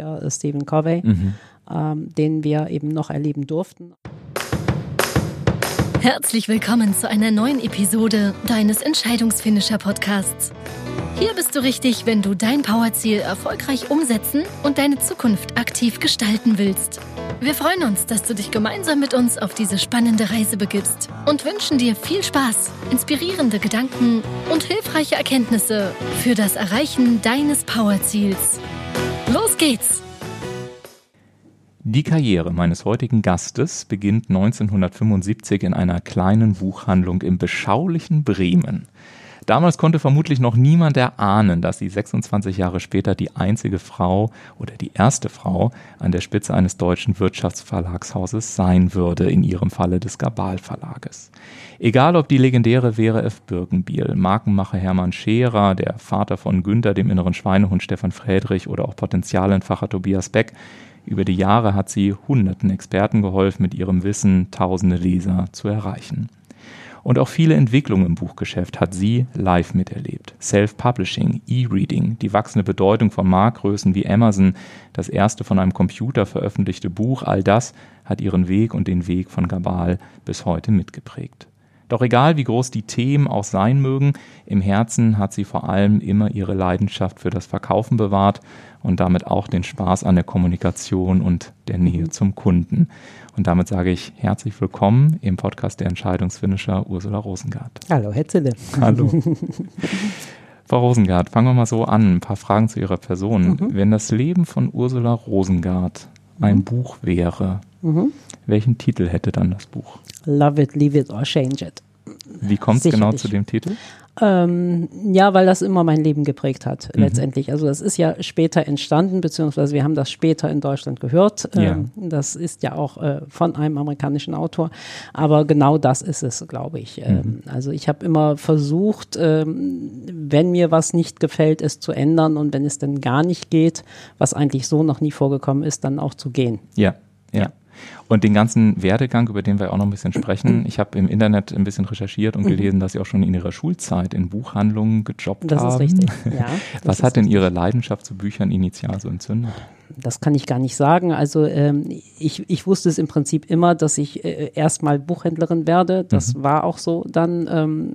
Sprecher äh, Stephen Covey, mhm. ähm, den wir eben noch erleben durften. Herzlich willkommen zu einer neuen Episode deines Entscheidungsfinisher Podcasts. Hier bist du richtig, wenn du dein Powerziel erfolgreich umsetzen und deine Zukunft aktiv gestalten willst. Wir freuen uns, dass du dich gemeinsam mit uns auf diese spannende Reise begibst und wünschen dir viel Spaß, inspirierende Gedanken und hilfreiche Erkenntnisse für das Erreichen deines Powerziels. Geht's! Die Karriere meines heutigen Gastes beginnt 1975 in einer kleinen Buchhandlung im beschaulichen Bremen. Damals konnte vermutlich noch niemand erahnen, dass sie 26 Jahre später die einzige Frau oder die erste Frau an der Spitze eines deutschen Wirtschaftsverlagshauses sein würde, in ihrem Falle des Gabal Verlages. Egal ob die legendäre Vera F. Birkenbiel, Markenmacher Hermann Scherer, der Vater von Günther, dem inneren Schweinehund Stefan Friedrich oder auch Potenzialentfacher Tobias Beck, über die Jahre hat sie hunderten Experten geholfen, mit ihrem Wissen tausende Leser zu erreichen. Und auch viele Entwicklungen im Buchgeschäft hat sie live miterlebt. Self-Publishing, E-Reading, die wachsende Bedeutung von Marktgrößen wie Amazon, das erste von einem Computer veröffentlichte Buch, all das hat ihren Weg und den Weg von Gabal bis heute mitgeprägt. Doch egal wie groß die Themen auch sein mögen, im Herzen hat sie vor allem immer ihre Leidenschaft für das Verkaufen bewahrt und damit auch den Spaß an der Kommunikation und der Nähe zum Kunden. Und damit sage ich herzlich willkommen im Podcast der Entscheidungsfinisher Ursula Rosengart. Hallo, Herr Zille. Hallo. Frau Rosengart, fangen wir mal so an. Ein paar Fragen zu Ihrer Person. Mhm. Wenn das Leben von Ursula Rosengart ein mhm. Buch wäre, mhm. welchen Titel hätte dann das Buch? Love it, leave it or change it. Wie kommt es genau zu dem Titel? Ähm, ja, weil das immer mein Leben geprägt hat, mhm. letztendlich. Also das ist ja später entstanden, beziehungsweise wir haben das später in Deutschland gehört. Ähm, ja. Das ist ja auch äh, von einem amerikanischen Autor. Aber genau das ist es, glaube ich. Ähm, mhm. Also ich habe immer versucht, ähm, wenn mir was nicht gefällt, es zu ändern und wenn es dann gar nicht geht, was eigentlich so noch nie vorgekommen ist, dann auch zu gehen. ja. ja. ja. Und den ganzen Werdegang, über den wir auch noch ein bisschen sprechen. Ich habe im Internet ein bisschen recherchiert und mhm. gelesen, dass Sie auch schon in Ihrer Schulzeit in Buchhandlungen gejobbt das haben. Das ist richtig, ja. Was hat denn Ihre Leidenschaft zu Büchern initial so entzündet? Das kann ich gar nicht sagen. Also ähm, ich, ich wusste es im Prinzip immer, dass ich äh, erstmal Buchhändlerin werde. Das mhm. war auch so dann. Ähm,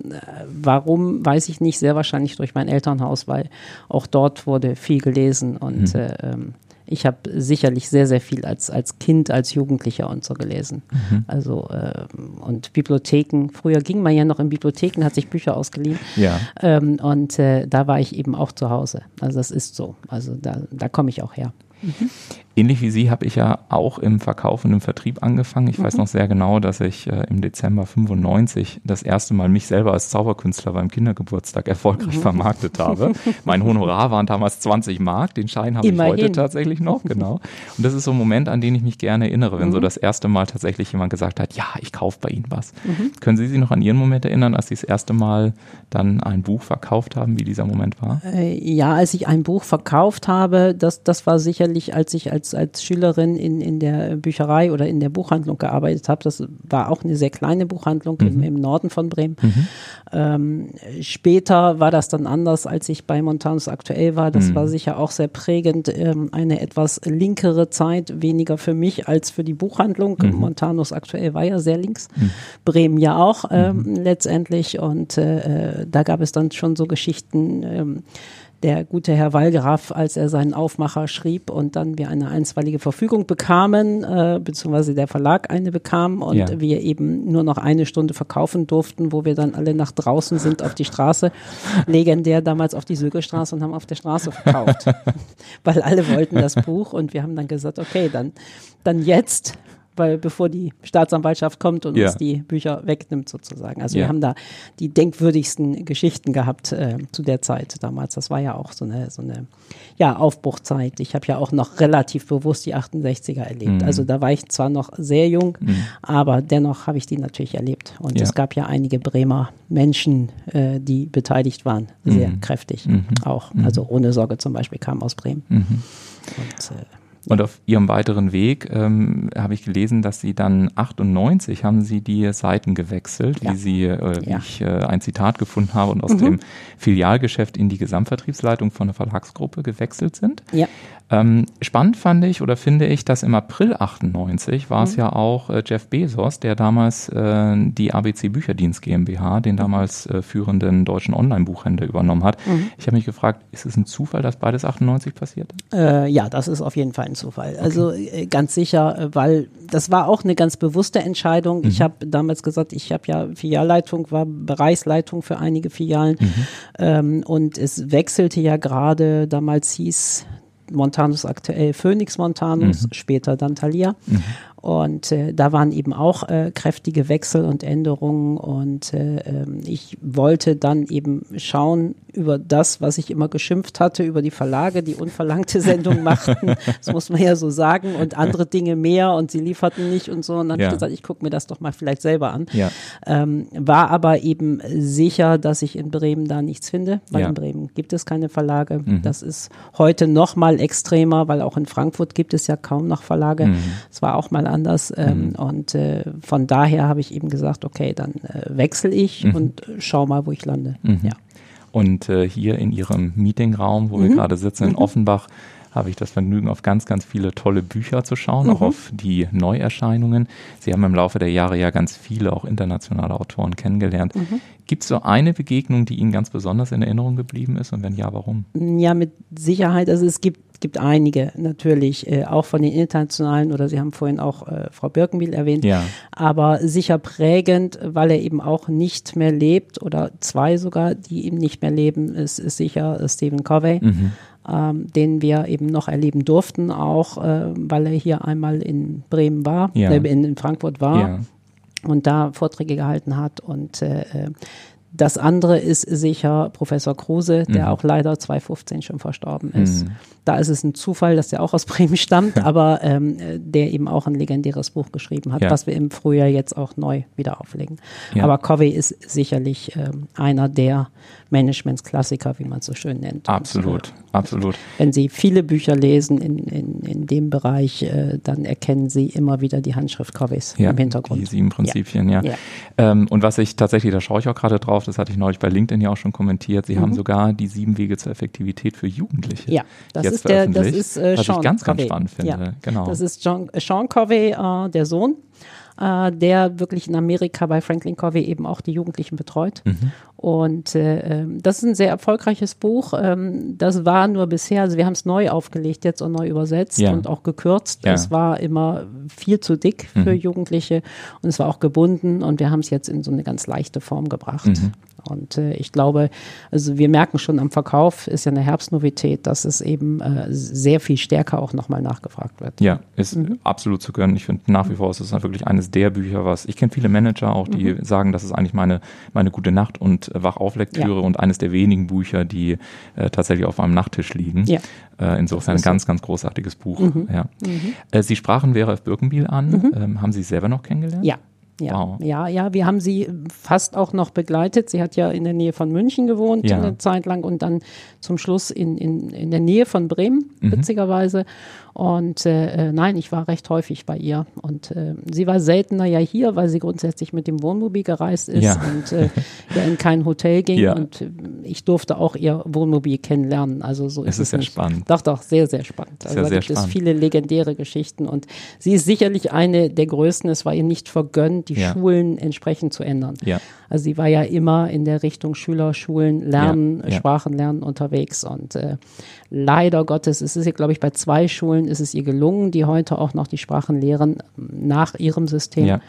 warum, weiß ich nicht. Sehr wahrscheinlich durch mein Elternhaus, weil auch dort wurde viel gelesen und mhm. äh, ähm, ich habe sicherlich sehr, sehr viel als, als Kind, als Jugendlicher und so gelesen. Mhm. Also äh, und Bibliotheken, früher ging man ja noch in Bibliotheken, hat sich Bücher ausgeliehen. Ja. Ähm, und äh, da war ich eben auch zu Hause. Also das ist so. Also da, da komme ich auch her. Mhm. Ähnlich wie Sie habe ich ja auch im Verkauf und im Vertrieb angefangen. Ich mhm. weiß noch sehr genau, dass ich äh, im Dezember 95 das erste Mal mich selber als Zauberkünstler beim Kindergeburtstag erfolgreich mhm. vermarktet habe. mein Honorar waren damals 20 Mark, den Schein habe Immerhin. ich heute tatsächlich noch, genau. Und das ist so ein Moment, an den ich mich gerne erinnere, wenn mhm. so das erste Mal tatsächlich jemand gesagt hat, ja, ich kaufe bei Ihnen was. Mhm. Können Sie sich noch an Ihren Moment erinnern, als Sie das erste Mal dann ein Buch verkauft haben, wie dieser Moment war? Äh, ja, als ich ein Buch verkauft habe, das, das war sicherlich, als ich als als, als Schülerin in, in der Bücherei oder in der Buchhandlung gearbeitet habe. Das war auch eine sehr kleine Buchhandlung mhm. im, im, Norden von Bremen. Mhm. Ähm, später war das dann anders, als ich bei Montanus aktuell war. Das mhm. war sicher auch sehr prägend. Ähm, eine etwas linkere Zeit, weniger für mich als für die Buchhandlung. Mhm. Montanus aktuell war ja sehr links. Mhm. Bremen ja auch ähm, mhm. letztendlich. Und äh, äh, da gab es dann schon so Geschichten, ähm, der gute Herr Wallgraf, als er seinen Aufmacher schrieb und dann wir eine einstweilige Verfügung bekamen, äh, beziehungsweise der Verlag eine bekam und ja. wir eben nur noch eine Stunde verkaufen durften, wo wir dann alle nach draußen sind auf die Straße, legendär damals auf die Sögestraße und haben auf der Straße verkauft, weil alle wollten das Buch und wir haben dann gesagt, okay, dann, dann jetzt weil bevor die Staatsanwaltschaft kommt und ja. uns die Bücher wegnimmt sozusagen. Also ja. wir haben da die denkwürdigsten Geschichten gehabt äh, zu der Zeit damals. Das war ja auch so eine so eine ja Aufbruchzeit. Ich habe ja auch noch relativ bewusst die 68er erlebt. Mhm. Also da war ich zwar noch sehr jung, mhm. aber dennoch habe ich die natürlich erlebt. Und ja. es gab ja einige Bremer Menschen, äh, die beteiligt waren, sehr mhm. kräftig mhm. auch. Mhm. Also ohne Sorge zum Beispiel kam aus Bremen. Mhm. Und, äh, Und auf Ihrem weiteren Weg ähm, habe ich gelesen, dass Sie dann 98 haben Sie die Seiten gewechselt, Ja. wie Sie, äh, wie Ja. ich äh, ein Zitat gefunden habe und aus Mhm. dem Filialgeschäft in die Gesamtvertriebsleitung von der Verlagsgruppe gewechselt sind. Ja. Ähm, spannend fand ich oder finde ich, dass im April 98 war Mhm. es ja auch äh, Jeff Bezos, der damals äh, die ABC Bücherdienst GmbH, den damals äh, führenden deutschen Online-Buchhändler übernommen hat. Mhm. Ich habe mich gefragt, ist es ein Zufall, dass beides 98 passiert? Äh, ja, das ist auf jeden Fall ein Zufall. Also äh, ganz sicher, äh, weil das war auch eine ganz bewusste Entscheidung. Ich habe damals gesagt, ich habe ja Filialleitung, war Bereichsleitung für einige Filialen ähm, und es wechselte ja gerade, damals hieß Montanus aktuell Phoenix Montanus, später dann Thalia. Und äh, da waren eben auch äh, kräftige Wechsel und Änderungen. Und äh, ähm, ich wollte dann eben schauen über das, was ich immer geschimpft hatte, über die Verlage, die unverlangte Sendung machten. das muss man ja so sagen. Und andere Dinge mehr und sie lieferten nicht und so. Und dann Ja. habe ich gesagt, ich gucke mir das doch mal vielleicht selber an. Ja. Ähm, war aber eben sicher, dass ich in Bremen da nichts finde, weil Ja. Mhm. in Bremen gibt es keine Verlage. Das ist heute noch mal extremer, weil auch in Frankfurt gibt es ja kaum noch Verlage. Mhm. Es war auch mal anders. Ähm, Und äh, von daher habe ich eben gesagt, okay, dann äh, wechsle ich Mhm. und äh, schau mal, wo ich lande. Ja. Und äh, hier in Ihrem Meetingraum, wo wir Mhm. gerade sitzen, in Offenbach, habe ich das Vergnügen, auf ganz, ganz viele tolle Bücher zu schauen, Mhm. auch auf die Neuerscheinungen. Sie haben im Laufe der Jahre ja ganz viele, auch internationale Autoren kennengelernt. Mhm. Gibt es so eine Begegnung, die Ihnen ganz besonders in Erinnerung geblieben ist? Und wenn ja, warum? Ja, mit Sicherheit. Also es gibt, gibt einige natürlich, äh, auch von den internationalen, oder Sie haben vorhin auch äh, Frau Birkenbiel erwähnt, Ja. aber sicher prägend, weil er eben auch nicht mehr lebt, oder zwei sogar, die eben nicht mehr leben, ist, ist sicher Stephen Covey. Mhm. Ähm, den wir eben noch erleben durften, auch äh, weil er hier einmal in Bremen war, Ja. äh, in, in Frankfurt war Ja. und da Vorträge gehalten hat. Und äh, äh, das andere ist sicher Professor Kruse, der Mhm. auch leider 2015 schon verstorben ist. Mhm. Da ist es ein Zufall, dass der auch aus Bremen stammt, aber ähm, äh, der eben auch ein legendäres Buch geschrieben hat, Ja. was wir im Frühjahr jetzt auch neu wieder auflegen. Ja. Aber Covey ist sicherlich ähm, einer der Managementsklassiker, wie man es so schön nennt. Und, Absolut, äh, absolut. wenn Sie viele Bücher lesen in, in, in dem Bereich, äh, dann erkennen Sie immer wieder die Handschrift Coveys Ja, im Hintergrund. die sieben Prinzipien, ja. Ähm, und was ich tatsächlich, da schaue ich auch gerade drauf, das hatte ich neulich bei LinkedIn ja auch schon kommentiert, Sie haben sogar die sieben Wege zur Effektivität für Jugendliche. Mhm. Ja, das jetzt ist der, das ist äh, was Sean ich ganz, ganz Covey. spannend finde. Ja. Genau. Das ist John, Sean Covey, äh, der Sohn, äh, der wirklich in Amerika bei Franklin Covey eben auch die Jugendlichen betreut. Mhm. Und äh, ähm, das ist ein sehr erfolgreiches Buch. Ähm, das war nur bisher, also wir haben es neu aufgelegt jetzt und neu übersetzt Ja. und auch gekürzt. Ja. Es war immer viel zu dick für Mhm. Jugendliche und es war auch gebunden und wir haben es jetzt in so eine ganz leichte Form gebracht. Mhm. Und äh, ich glaube, also wir merken schon am Verkauf, ist ja eine Herbstnovität, dass es eben äh, sehr viel stärker auch nochmal nachgefragt wird. Ja, ist Mhm. absolut zu gönnen. Ich finde nach wie vor ist es wirklich eines der Bücher, was ich kenne viele Manager auch, die Mhm. sagen, das ist eigentlich meine meine gute Nacht und äh, Wachauflektüre Ja. und eines der wenigen Bücher, die äh, tatsächlich auf meinem Nachttisch liegen. Ja. Äh, insofern Mhm. ganz ganz großartiges Buch. Ja. Äh, Sie sprachen Vera F. Birkenbiel an. Ähm, haben Sie selber noch kennengelernt? Mhm. Ja. Ja, Wow. ja, ja, wir haben sie fast auch noch begleitet. Sie hat ja in der Nähe von München gewohnt Ja. eine Zeit lang und dann zum Schluss in, in, in der Nähe von Bremen, Mhm. witzigerweise. Und äh, äh, nein, ich war recht häufig bei ihr. Und äh, sie war seltener ja hier, weil sie grundsätzlich mit dem Wohnmobil gereist ist Ja. und äh, ja in kein Hotel ging. Ja. Und äh, ich durfte auch ihr Wohnmobil kennenlernen. Also so Es ist ist es sehr nicht. spannend. Doch, doch, sehr, sehr spannend. Also ja da gibt es spannend. viele legendäre Geschichten und sie ist sicherlich eine der größten. Es war ihr nicht vergönnt, die Ja. Schulen entsprechend zu ändern. Ja. Also sie war ja immer in der Richtung Schüler, Schulen, Lernen, Ja, ja. Sprachen lernen unterwegs und äh, leider Gottes ist es ihr, glaube ich, bei zwei Schulen ist es ihr gelungen, die heute auch noch die Sprachen lehren nach ihrem System. Ja.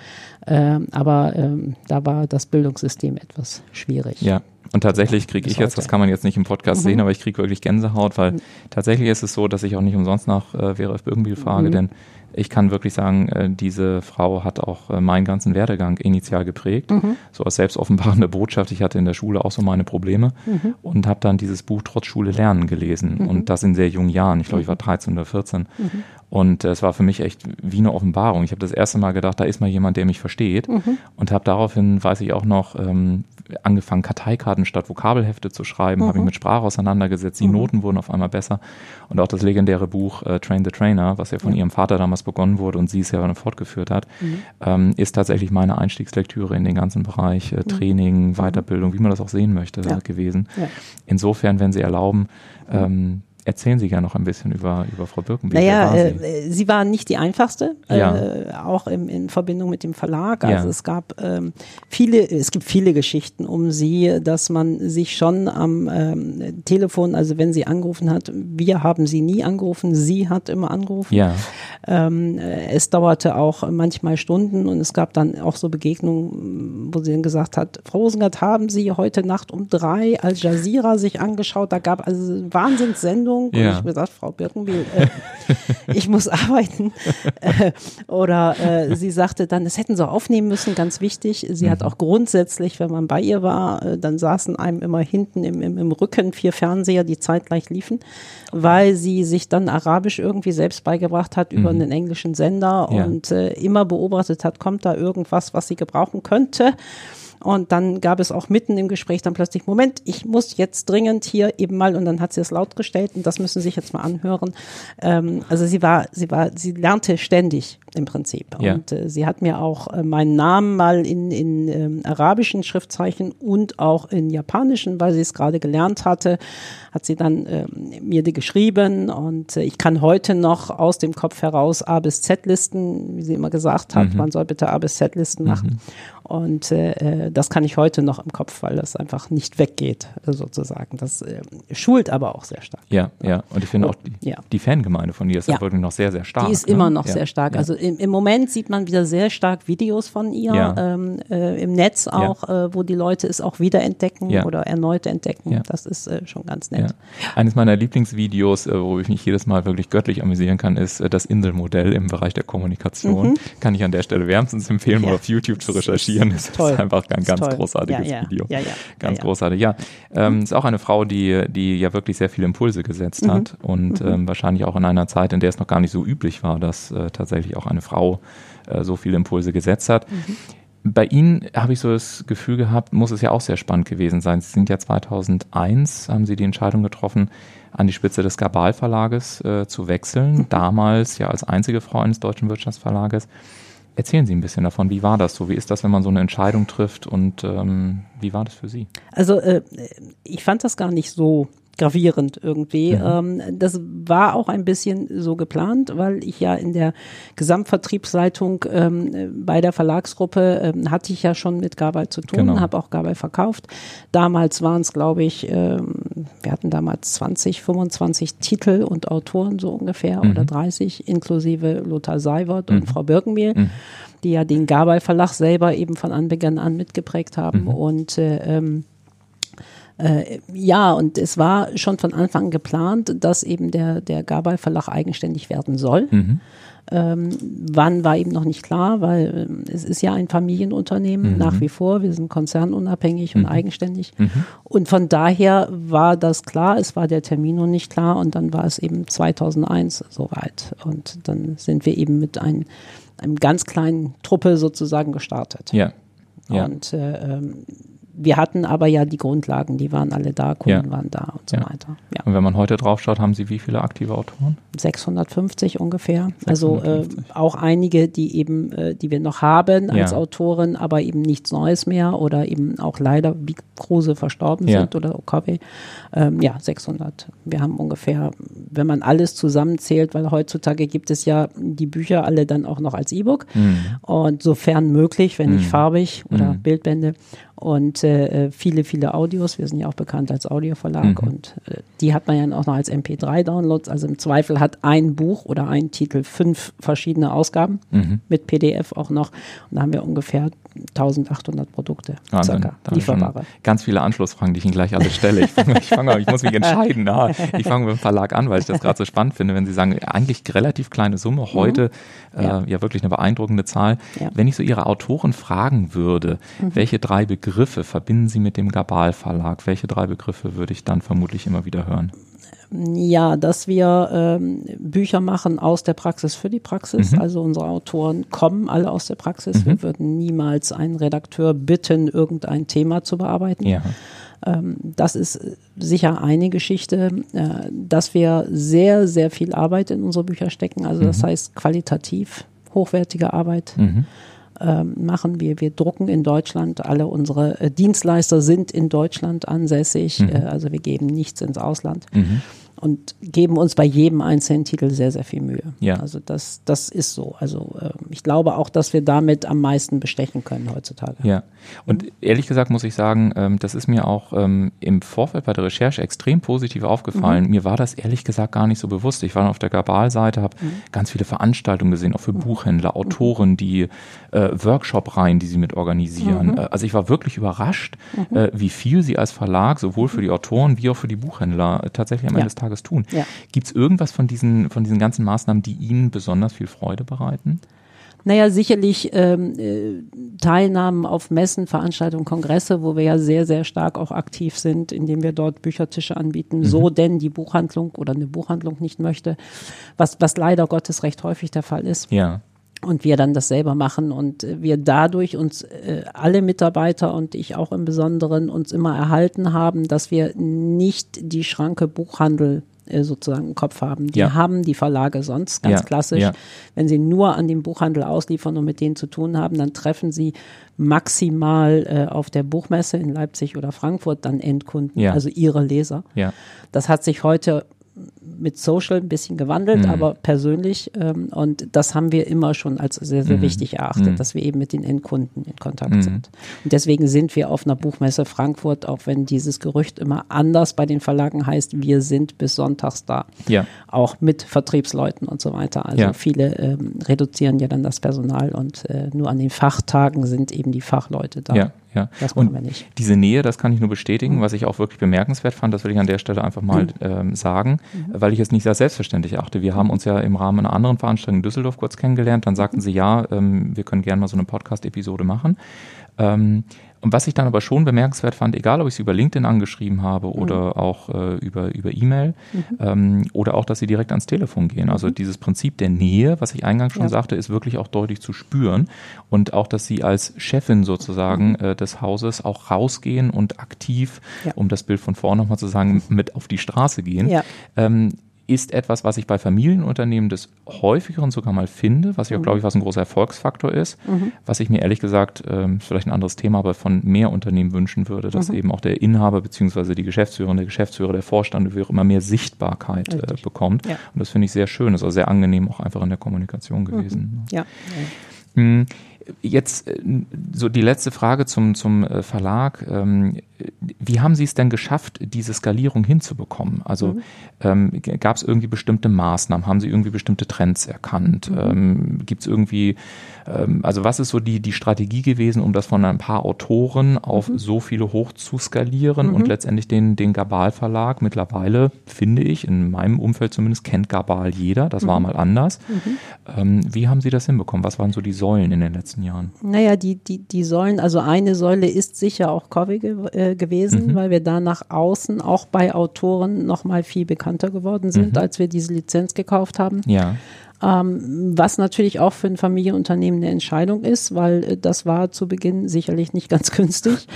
Ähm, aber ähm, da war das Bildungssystem etwas schwierig. Ja. Und tatsächlich kriege ich jetzt, das kann man jetzt nicht im Podcast Mhm. sehen, aber ich kriege wirklich Gänsehaut, weil tatsächlich ist es so, dass ich auch nicht umsonst nach äh, Vera. Birkenbiel frage, Mhm. denn ich kann wirklich sagen, äh, diese Frau hat auch äh, meinen ganzen Werdegang initial geprägt. Mhm. So als selbstoffenbarende Botschaft. Ich hatte in der Schule auch so meine Probleme Mhm. und habe dann dieses Buch Trotz Schule lernen gelesen. Und das in sehr jungen Jahren. Ich glaube, ich war 13 oder 14. Mhm. Und äh, es war für mich echt wie eine Offenbarung. Ich habe das erste Mal gedacht, da ist mal jemand, der mich versteht. Mhm. Und habe daraufhin, weiß ich auch noch, ähm, angefangen, Karteikarten statt Vokabelhefte zu schreiben, mhm. habe ich mit Sprache auseinandergesetzt, die mhm. Noten wurden auf einmal besser. Und auch das legendäre Buch äh, Train the Trainer, was ja von ja. ihrem Vater damals begonnen wurde und sie es ja dann fortgeführt hat, mhm. ähm, ist tatsächlich meine Einstiegslektüre in den ganzen Bereich äh, mhm. Training, mhm. Weiterbildung, wie man das auch sehen möchte, ja. gewesen. Ja. Insofern, wenn Sie erlauben, ähm, erzählen Sie gerne noch ein bisschen über, über Frau Birkenbiel. Naja, war sie? Äh, sie? war nicht die einfachste, ja. äh, auch im, in Verbindung mit dem Verlag. Also ja. es gab ähm, viele, es gibt viele Geschichten um sie, dass man sich schon am ähm, Telefon, also wenn sie angerufen hat, wir haben sie nie angerufen, sie hat immer angerufen. Ja. Ähm, äh, es dauerte auch manchmal Stunden und es gab dann auch so Begegnungen, wo sie dann gesagt hat, Frau Rosengart, haben Sie heute Nacht um drei Al Jazeera sich angeschaut? Da gab also Wahnsinnssendungen Sendung ja. und ich habe gesagt, Frau Birkenbiel, äh, ich muss arbeiten. Äh, oder äh, sie sagte dann, das hätten sie aufnehmen müssen, ganz wichtig. Sie mhm. hat auch grundsätzlich, wenn man bei ihr war, äh, dann saßen einem immer hinten im, im, im Rücken vier Fernseher, die zeitgleich liefen, weil sie sich dann Arabisch irgendwie selbst beigebracht hat über mhm. einen englischen Sender ja. und äh, immer beobachtet hat, kommt da irgendwas, was sie gebrauchen könnte. Und dann gab es auch mitten im Gespräch dann plötzlich, Moment, ich muss jetzt dringend hier eben mal, und dann hat sie es laut gestellt und das müssen Sie sich jetzt mal anhören. Ähm, also sie war, sie war, sie lernte ständig im Prinzip. Ja. Und äh, sie hat mir auch äh, meinen Namen mal in, in ähm, arabischen Schriftzeichen und auch in japanischen, weil sie es gerade gelernt hatte, hat sie dann äh, mir die geschrieben und äh, ich kann heute noch aus dem Kopf heraus A bis Z Listen, wie sie immer gesagt hat, mhm. man soll bitte A bis Z Listen machen. Mhm. Und äh, das kann ich heute noch im Kopf, weil das einfach nicht weggeht, sozusagen. Das äh, schult aber auch sehr stark. Ja, ja. Und ich finde auch die, ja. die Fangemeinde von ihr ist ja. wirklich noch sehr, sehr stark. Die ist ne? immer noch sehr stark. Also im, im, Moment sieht man wieder sehr stark Videos von ihr ähm, äh, im Netz auch, äh, wo die Leute es auch wiederentdecken oder erneut entdecken. Das ist äh, schon ganz nett. Eines meiner Lieblingsvideos, äh, wo ich mich jedes Mal wirklich göttlich amüsieren kann, ist äh, das Inselmodell im Bereich der Kommunikation. Mhm. Kann ich an der Stelle wärmstens empfehlen, mal auf YouTube zu recherchieren kommentieren. Das ist, ist einfach ein ganz großartiges ja, ja. Video. Ja, ganz großartig. Ja, ähm, ist auch eine Frau, die, die ja wirklich sehr viele Impulse gesetzt mhm. hat und mhm. ähm, wahrscheinlich auch in einer Zeit, in der es noch gar nicht so üblich war, dass äh, tatsächlich auch eine Frau äh, so viele Impulse gesetzt hat. Mhm. Bei Ihnen habe ich so das Gefühl gehabt, muss es ja auch sehr spannend gewesen sein. Sie sind ja 2001, haben Sie die Entscheidung getroffen, an die Spitze des Gabal Verlages äh, zu wechseln. Mhm. Damals ja als einzige Frau eines deutschen Wirtschaftsverlages. Erzählen Sie ein bisschen davon. Wie war das so? Wie ist das, wenn man so eine Entscheidung trifft? Und ähm, wie war das für Sie? Also äh, ich fand das gar nicht so gravierend irgendwie. Mhm. Ähm, das war auch ein bisschen so geplant, weil ich ja in der Gesamtvertriebsleitung ähm, bei der Verlagsgruppe ähm, hatte ich ja schon mit Gabal zu tun, genau. habe auch Gabal verkauft. Damals waren es, glaube ich, ähm, wir hatten damals 20, 25 Titel und Autoren so ungefähr mhm. oder 30, inklusive Lothar Seiwert mhm. und Frau Birkenmehl. Mhm. die ja den Gabal Verlag selber eben von Anbeginn an mitgeprägt haben mhm. und äh, ähm, äh, ja, und es war schon von Anfang geplant, dass eben der, der Gabal Verlag eigenständig werden soll. Mhm. Ähm, wann war eben noch nicht klar, weil ähm, es ist ja ein Familienunternehmen mhm. nach wie vor. Wir sind konzernunabhängig mhm. und eigenständig. Mhm. Und von daher war das klar. Es war der Termin noch nicht klar und dann war es eben 2001 soweit. Und dann sind wir eben mit ein, einem ganz kleinen Truppe sozusagen gestartet. Ja. ja. Und äh, ähm, wir hatten aber ja die Grundlagen, die waren alle da, Kunden ja. waren da und so ja. weiter. Ja. Und wenn man heute drauf schaut, haben Sie wie viele aktive Autoren? 650 ungefähr. 650. Also äh, auch einige, die eben, äh, die wir noch haben als Autoren, aber eben nichts Neues mehr oder eben auch leider wie Kruse verstorben sind oder Okabe. Ähm, ja, 600. Wir haben ungefähr, wenn man alles zusammenzählt, weil heutzutage gibt es ja die Bücher alle dann auch noch als E-Book mhm. und sofern möglich, wenn nicht mhm. farbig oder mhm. Bildbände und äh, viele, viele Audios. Wir sind ja auch bekannt als Audioverlag mhm. und äh, die hat man ja auch noch als MP3-Downloads. Also im Zweifel hat ein Buch oder ein Titel fünf verschiedene Ausgaben mhm. mit PDF auch noch. Und da haben wir ungefähr 1800 Produkte, ah, circa, dann, lieferbare. Ganz viele Anschlussfragen, die ich Ihnen gleich alle stelle. Ich, fang, ich, fang, ich muss mich entscheiden. Ja, ich fange mit dem Verlag an, weil ich das gerade so spannend finde, wenn Sie sagen, eigentlich relativ kleine Summe, heute mhm. ja. Äh, ja wirklich eine beeindruckende Zahl. Ja. Wenn ich so Ihre Autoren fragen würde, mhm. welche drei Begriffe verbinden Sie mit dem Gabal Verlag? Welche drei Begriffe würde ich dann vermutlich immer wieder hören? Ja, dass wir ähm, Bücher machen aus der Praxis für die Praxis. Mhm. Also unsere Autoren kommen alle aus der Praxis. Wir würden niemals einen Redakteur bitten, irgendein Thema zu bearbeiten. Ja. Ähm, das ist sicher eine Geschichte, äh, dass wir sehr, sehr viel Arbeit in unsere Bücher stecken. Also das heißt qualitativ hochwertige Arbeit Mhm. Machen wir. Wir drucken in Deutschland. Alle unsere äh, Dienstleister sind in Deutschland ansässig. Äh, also wir geben nichts ins Ausland. Mhm. Und geben uns bei jedem einzelnen Titel sehr, sehr viel Mühe. Ja. Also das, das ist so. Also ähm, ich glaube auch, dass wir damit am meisten bestechen können heutzutage. Ja, und ehrlich gesagt muss ich sagen, ähm, das ist mir auch ähm, im Vorfeld bei der Recherche extrem positiv aufgefallen. Mir war das ehrlich gesagt gar nicht so bewusst. Ich war auf der Gabal-Seite, habe ganz viele Veranstaltungen gesehen, auch für Buchhändler, Autoren, die äh, Workshop-Reihen, die sie mit organisieren. Äh, also ich war wirklich überrascht, äh, wie viel sie als Verlag sowohl für die Autoren wie auch für die Buchhändler äh, tatsächlich am Ja. Ende des Tages tun. Ja. Gibt es irgendwas von diesen, von diesen ganzen Maßnahmen, die Ihnen besonders viel Freude bereiten? Naja, sicherlich ähm, äh, Teilnahmen auf Messen, Veranstaltungen, Kongresse, wo wir ja sehr, sehr stark auch aktiv sind, indem wir dort Büchertische anbieten, so denn die Buchhandlung oder eine Buchhandlung nicht möchte, was, was leider Gottes recht häufig der Fall ist. Ja. Und wir dann das selber machen und äh, wir dadurch uns äh, alle Mitarbeiter und ich auch im Besonderen uns immer erhalten haben, dass wir nicht die Schranke Buchhandel äh, sozusagen im Kopf haben. Die Ja. haben die Verlage sonst ganz Ja, klassisch. ja. Wenn sie nur an den Buchhandel ausliefern und mit denen zu tun haben, dann treffen sie maximal äh, auf der Buchmesse in Leipzig oder Frankfurt dann Endkunden, also ihre Leser. Ja. Das hat sich heute mit Social ein bisschen gewandelt, Mhm. aber persönlich. Ähm, und das haben wir immer schon als sehr, Mhm. sehr wichtig erachtet, dass wir eben mit den Endkunden in Kontakt sind. Und deswegen sind wir auf einer Buchmesse Frankfurt, auch wenn dieses Gerücht immer anders bei den Verlagen heißt, wir sind bis sonntags da. Ja. Auch mit Vertriebsleuten und so weiter. Also Ja. viele ähm, reduzieren ja dann das Personal und äh, nur an den Fachtagen sind eben die Fachleute da. Ja, ja. Das Und wir nicht. diese Nähe, das kann ich nur bestätigen, Mhm. was ich auch wirklich bemerkenswert fand, das will ich an der Stelle einfach mal ähm, sagen, Mhm. weil ich es nicht als selbstverständlich achte. Wir haben uns ja im Rahmen einer anderen Veranstaltung in Düsseldorf kurz kennengelernt, dann sagten sie, ja, ähm, wir können gerne mal so eine Podcast-Episode machen. Ähm, und was ich dann aber schon bemerkenswert fand, egal ob ich sie über LinkedIn angeschrieben habe oder auch äh, über, über E-Mail ähm, oder auch, dass sie direkt ans Telefon gehen. Also dieses Prinzip der Nähe, was ich eingangs schon Ja. sagte, ist wirklich auch deutlich zu spüren. Und auch, dass sie als Chefin sozusagen äh, des Hauses auch rausgehen und aktiv, Ja. um das Bild von vorne nochmal zu sagen, mit auf die Straße gehen. Ja. Ähm, ist etwas, was ich bei Familienunternehmen des häufigeren sogar mal finde, was ja, glaube ich, was ein großer Erfolgsfaktor ist, was ich mir ehrlich gesagt, ähm, vielleicht ein anderes Thema, aber von mehr Unternehmen wünschen würde, dass eben auch der Inhaber beziehungsweise die Geschäftsführerin, der Geschäftsführer, der Vorstand, wie auch immer mehr Sichtbarkeit äh, bekommt. Ja. Und das finde ich sehr schön, ist also sehr angenehm auch einfach in der Kommunikation gewesen. Ja. Hm, Jetzt äh, so die letzte Frage zum, zum äh, Verlag. Ähm, Wie haben Sie es denn geschafft, diese Skalierung hinzubekommen? Also ähm, gab es irgendwie bestimmte Maßnahmen? Haben Sie irgendwie bestimmte Trends erkannt? Ähm, Gibt es irgendwie, also was ist so die, die Strategie gewesen, um das von ein paar Autoren auf so viele hoch zu skalieren und letztendlich den, den Gabal Verlag mittlerweile, finde ich, in meinem Umfeld zumindest, kennt Gabal jeder. Das war mal anders. Ähm, wie haben Sie das hinbekommen? Was waren so die Säulen in den letzten Jahren? Naja, die, die, die Säulen, also eine Säule ist sicher auch Covey ge äh, gewesen, weil wir da nach außen auch bei Autoren nochmal viel bekannter geworden sind, als wir diese Lizenz gekauft haben. Ja. Ähm, was natürlich auch für ein Familienunternehmen eine Entscheidung ist, weil äh, das war zu Beginn sicherlich nicht ganz günstig.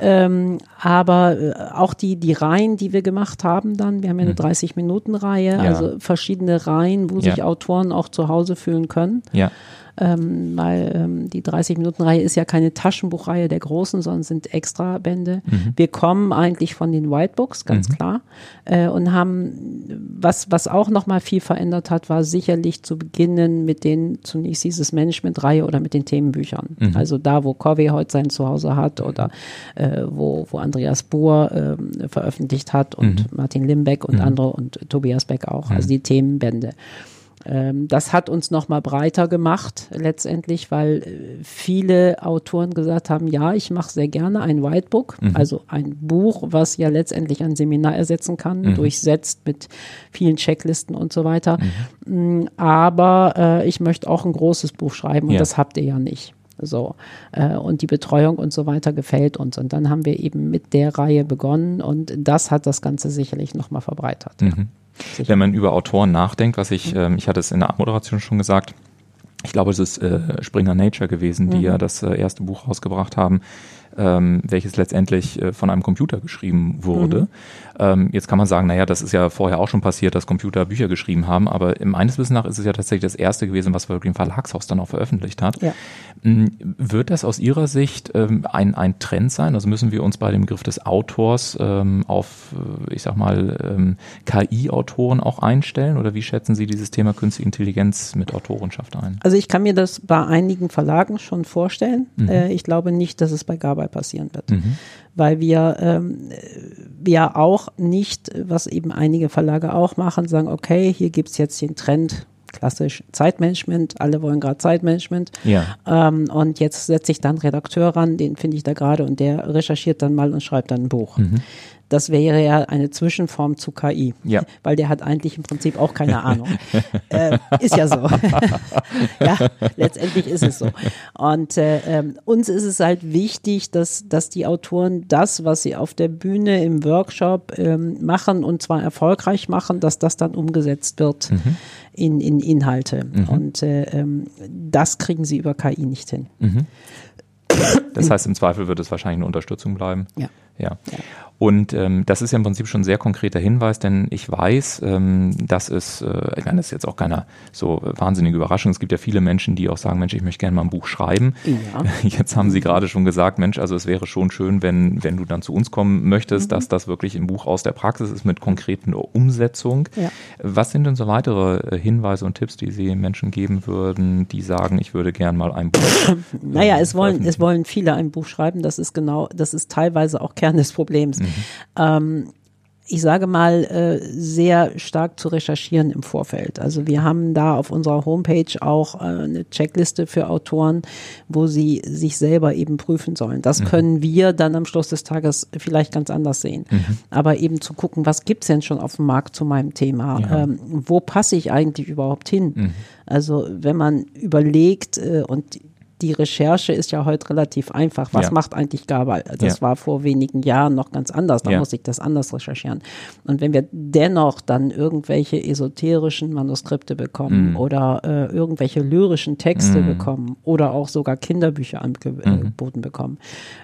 Ähm, aber äh, auch die, die Reihen, die wir gemacht haben dann, wir haben ja eine 30-Minuten-Reihe, Mhm. Ja. also verschiedene Reihen, wo sich Ja. Autoren auch zu Hause fühlen können Ja. Ähm, weil ähm, die 30-Minuten-Reihe ist ja keine Taschenbuchreihe der großen, sondern sind extra Bände. Wir kommen eigentlich von den Whitebooks, ganz klar, äh, und haben, was, was auch nochmal viel verändert hat, war sicherlich zu beginnen mit den, zunächst hieß es Management-Reihe oder mit den Themenbüchern. Also da, wo Covey heute sein Zuhause hat oder äh, wo, wo Andreas Bohr ähm, veröffentlicht hat und Martin Limbeck und andere und Tobias Beck auch, also die Themenbände. Ähm, das hat uns noch mal breiter gemacht letztendlich, weil äh, viele Autoren gesagt haben, ja, ich mache sehr gerne ein Whitebook, also ein Buch, was ja letztendlich ein Seminar ersetzen kann, durchsetzt mit vielen Checklisten und so weiter. Mm, Aber äh, ich möchte auch ein großes Buch schreiben und Ja. das habt ihr ja nicht. So. Äh, und die Betreuung und so weiter gefällt uns. Und dann haben wir eben mit der Reihe begonnen und das hat das Ganze sicherlich nochmal verbreitert. Mhm. Wenn man über Autoren nachdenkt, was ich, ähm, ich hatte es in der Moderation schon gesagt, ich glaube, es ist äh, Springer Nature gewesen, die mhm. ja das äh, erste Buch rausgebracht haben, ähm, welches letztendlich äh, von einem Computer geschrieben wurde. Mhm. Ähm, jetzt kann man sagen, naja, das ist ja vorher auch schon passiert, dass Computer Bücher geschrieben haben, aber meines Wissens nach ist es ja tatsächlich das erste gewesen, was wirklich ein Verlagshaus dann auch veröffentlicht hat. Ja. Hm, wird das aus Ihrer Sicht ähm, ein, ein Trend sein? Also müssen wir uns bei dem Begriff des Autors ähm, auf, äh, ich sag mal, ähm, KI-Autoren auch einstellen? Oder wie schätzen Sie dieses Thema künstliche Intelligenz mit Autorenschaft ein? Also ich kann mir das bei einigen Verlagen schon vorstellen. Mhm. Äh, ich glaube nicht, dass es bei Gabay passieren wird. Mhm weil wir ähm, ja auch nicht, was eben einige Verlage auch machen, sagen, okay, hier gibt's jetzt den Trend, klassisch Zeitmanagement, alle wollen gerade Zeitmanagement. Ja. Ähm, und jetzt setze ich dann Redakteur ran, den finde ich da gerade und der recherchiert dann mal und schreibt dann ein Buch. Mhm. Das wäre ja eine Zwischenform zu KI, ja. weil der hat eigentlich im Prinzip auch keine Ahnung. äh, ist ja so. ja, letztendlich ist es so. Und äh, ähm, uns ist es halt wichtig, dass, dass die Autoren das, was sie auf der Bühne im Workshop ähm, machen und zwar erfolgreich machen, dass das dann umgesetzt wird mhm. in, in Inhalte. Mhm. Und äh, ähm, das kriegen sie über KI nicht hin. Mhm. Das heißt, im Zweifel wird es wahrscheinlich eine Unterstützung bleiben. Ja. Ja. ja. Und ähm, das ist ja im Prinzip schon ein sehr konkreter Hinweis, denn ich weiß, ähm, dass es, äh, ich meine, das ist jetzt auch keine so wahnsinnige Überraschung. Es gibt ja viele Menschen, die auch sagen, Mensch, ich möchte gerne mal ein Buch schreiben. Ja. Jetzt haben Sie gerade schon gesagt, Mensch, also es wäre schon schön, wenn, wenn du dann zu uns kommen möchtest, mhm. dass das wirklich ein Buch aus der Praxis ist mit konkreten Umsetzung. Ja. Was sind denn so weitere äh, Hinweise und Tipps, die Sie Menschen geben würden, die sagen, ich würde gerne mal ein Buch Naja, es wollen, es wollen viele ein Buch schreiben. Das ist genau, das ist teilweise auch Kern des Problems. Mhm. Ähm, ich sage mal, äh, sehr stark zu recherchieren im Vorfeld. Also wir haben da auf unserer Homepage auch äh, eine Checkliste für Autoren, wo sie sich selber eben prüfen sollen. Das mhm. können wir dann am Schluss des Tages vielleicht ganz anders sehen. Mhm. Aber eben zu gucken, was gibt's denn schon auf dem Markt zu meinem Thema? Ja. Ähm, wo passe ich eigentlich überhaupt hin? Mhm. Also wenn man überlegt äh, und die Recherche ist ja heute relativ einfach. Was ja. macht eigentlich Gabal? Das ja. war vor wenigen Jahren noch ganz anders. Da ja. muss ich das anders recherchieren. Und wenn wir dennoch dann irgendwelche esoterischen Manuskripte bekommen mhm. oder äh, irgendwelche lyrischen Texte mhm. bekommen oder auch sogar Kinderbücher angeboten mhm. bekommen,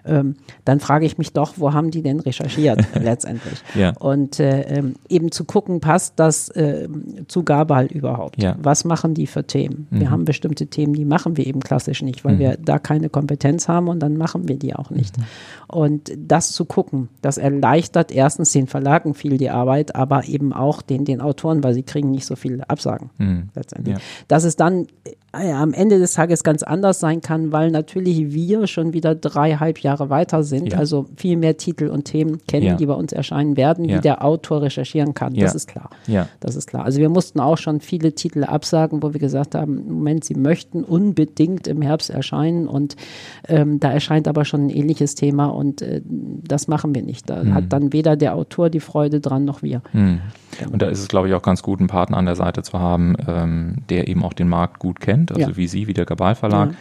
ähm, dann frage ich mich doch, wo haben die denn recherchiert letztendlich? Und äh, ähm, eben zu gucken, passt das äh, zu Gabal überhaupt? Was machen die für Themen? Wir mhm. haben bestimmte Themen, die machen wir eben klassisch nicht, weil mhm. wir da keine Kompetenz haben und dann machen wir die auch nicht. Mhm. Und das zu gucken, das erleichtert erstens den Verlagen viel die Arbeit, aber eben auch den, den Autoren, weil sie kriegen nicht so viele Absagen mhm. letztendlich. Ja. Dass es dann am Ende des Tages ganz anders sein kann, weil natürlich wir schon wieder dreieinhalb Jahre weiter sind, ja. also viel mehr Titel und Themen kennen, ja. die bei uns erscheinen werden, wie der Autor recherchieren kann. Das ist klar. Ja. Das ist klar. Also wir mussten auch schon viele Titel absagen, wo wir gesagt haben, Moment, sie möchten unbedingt im Herbst erscheinen und ähm, da erscheint aber schon ein ähnliches Thema und äh, das machen wir nicht. Da mhm. hat dann weder der Autor die Freude dran noch wir. Mhm. Und da ist es, glaube ich, auch ganz gut, einen Partner an der Seite zu haben, ähm, der eben auch den Markt gut kennt, also ja. wie Sie, wie der Gabal Verlag. Ja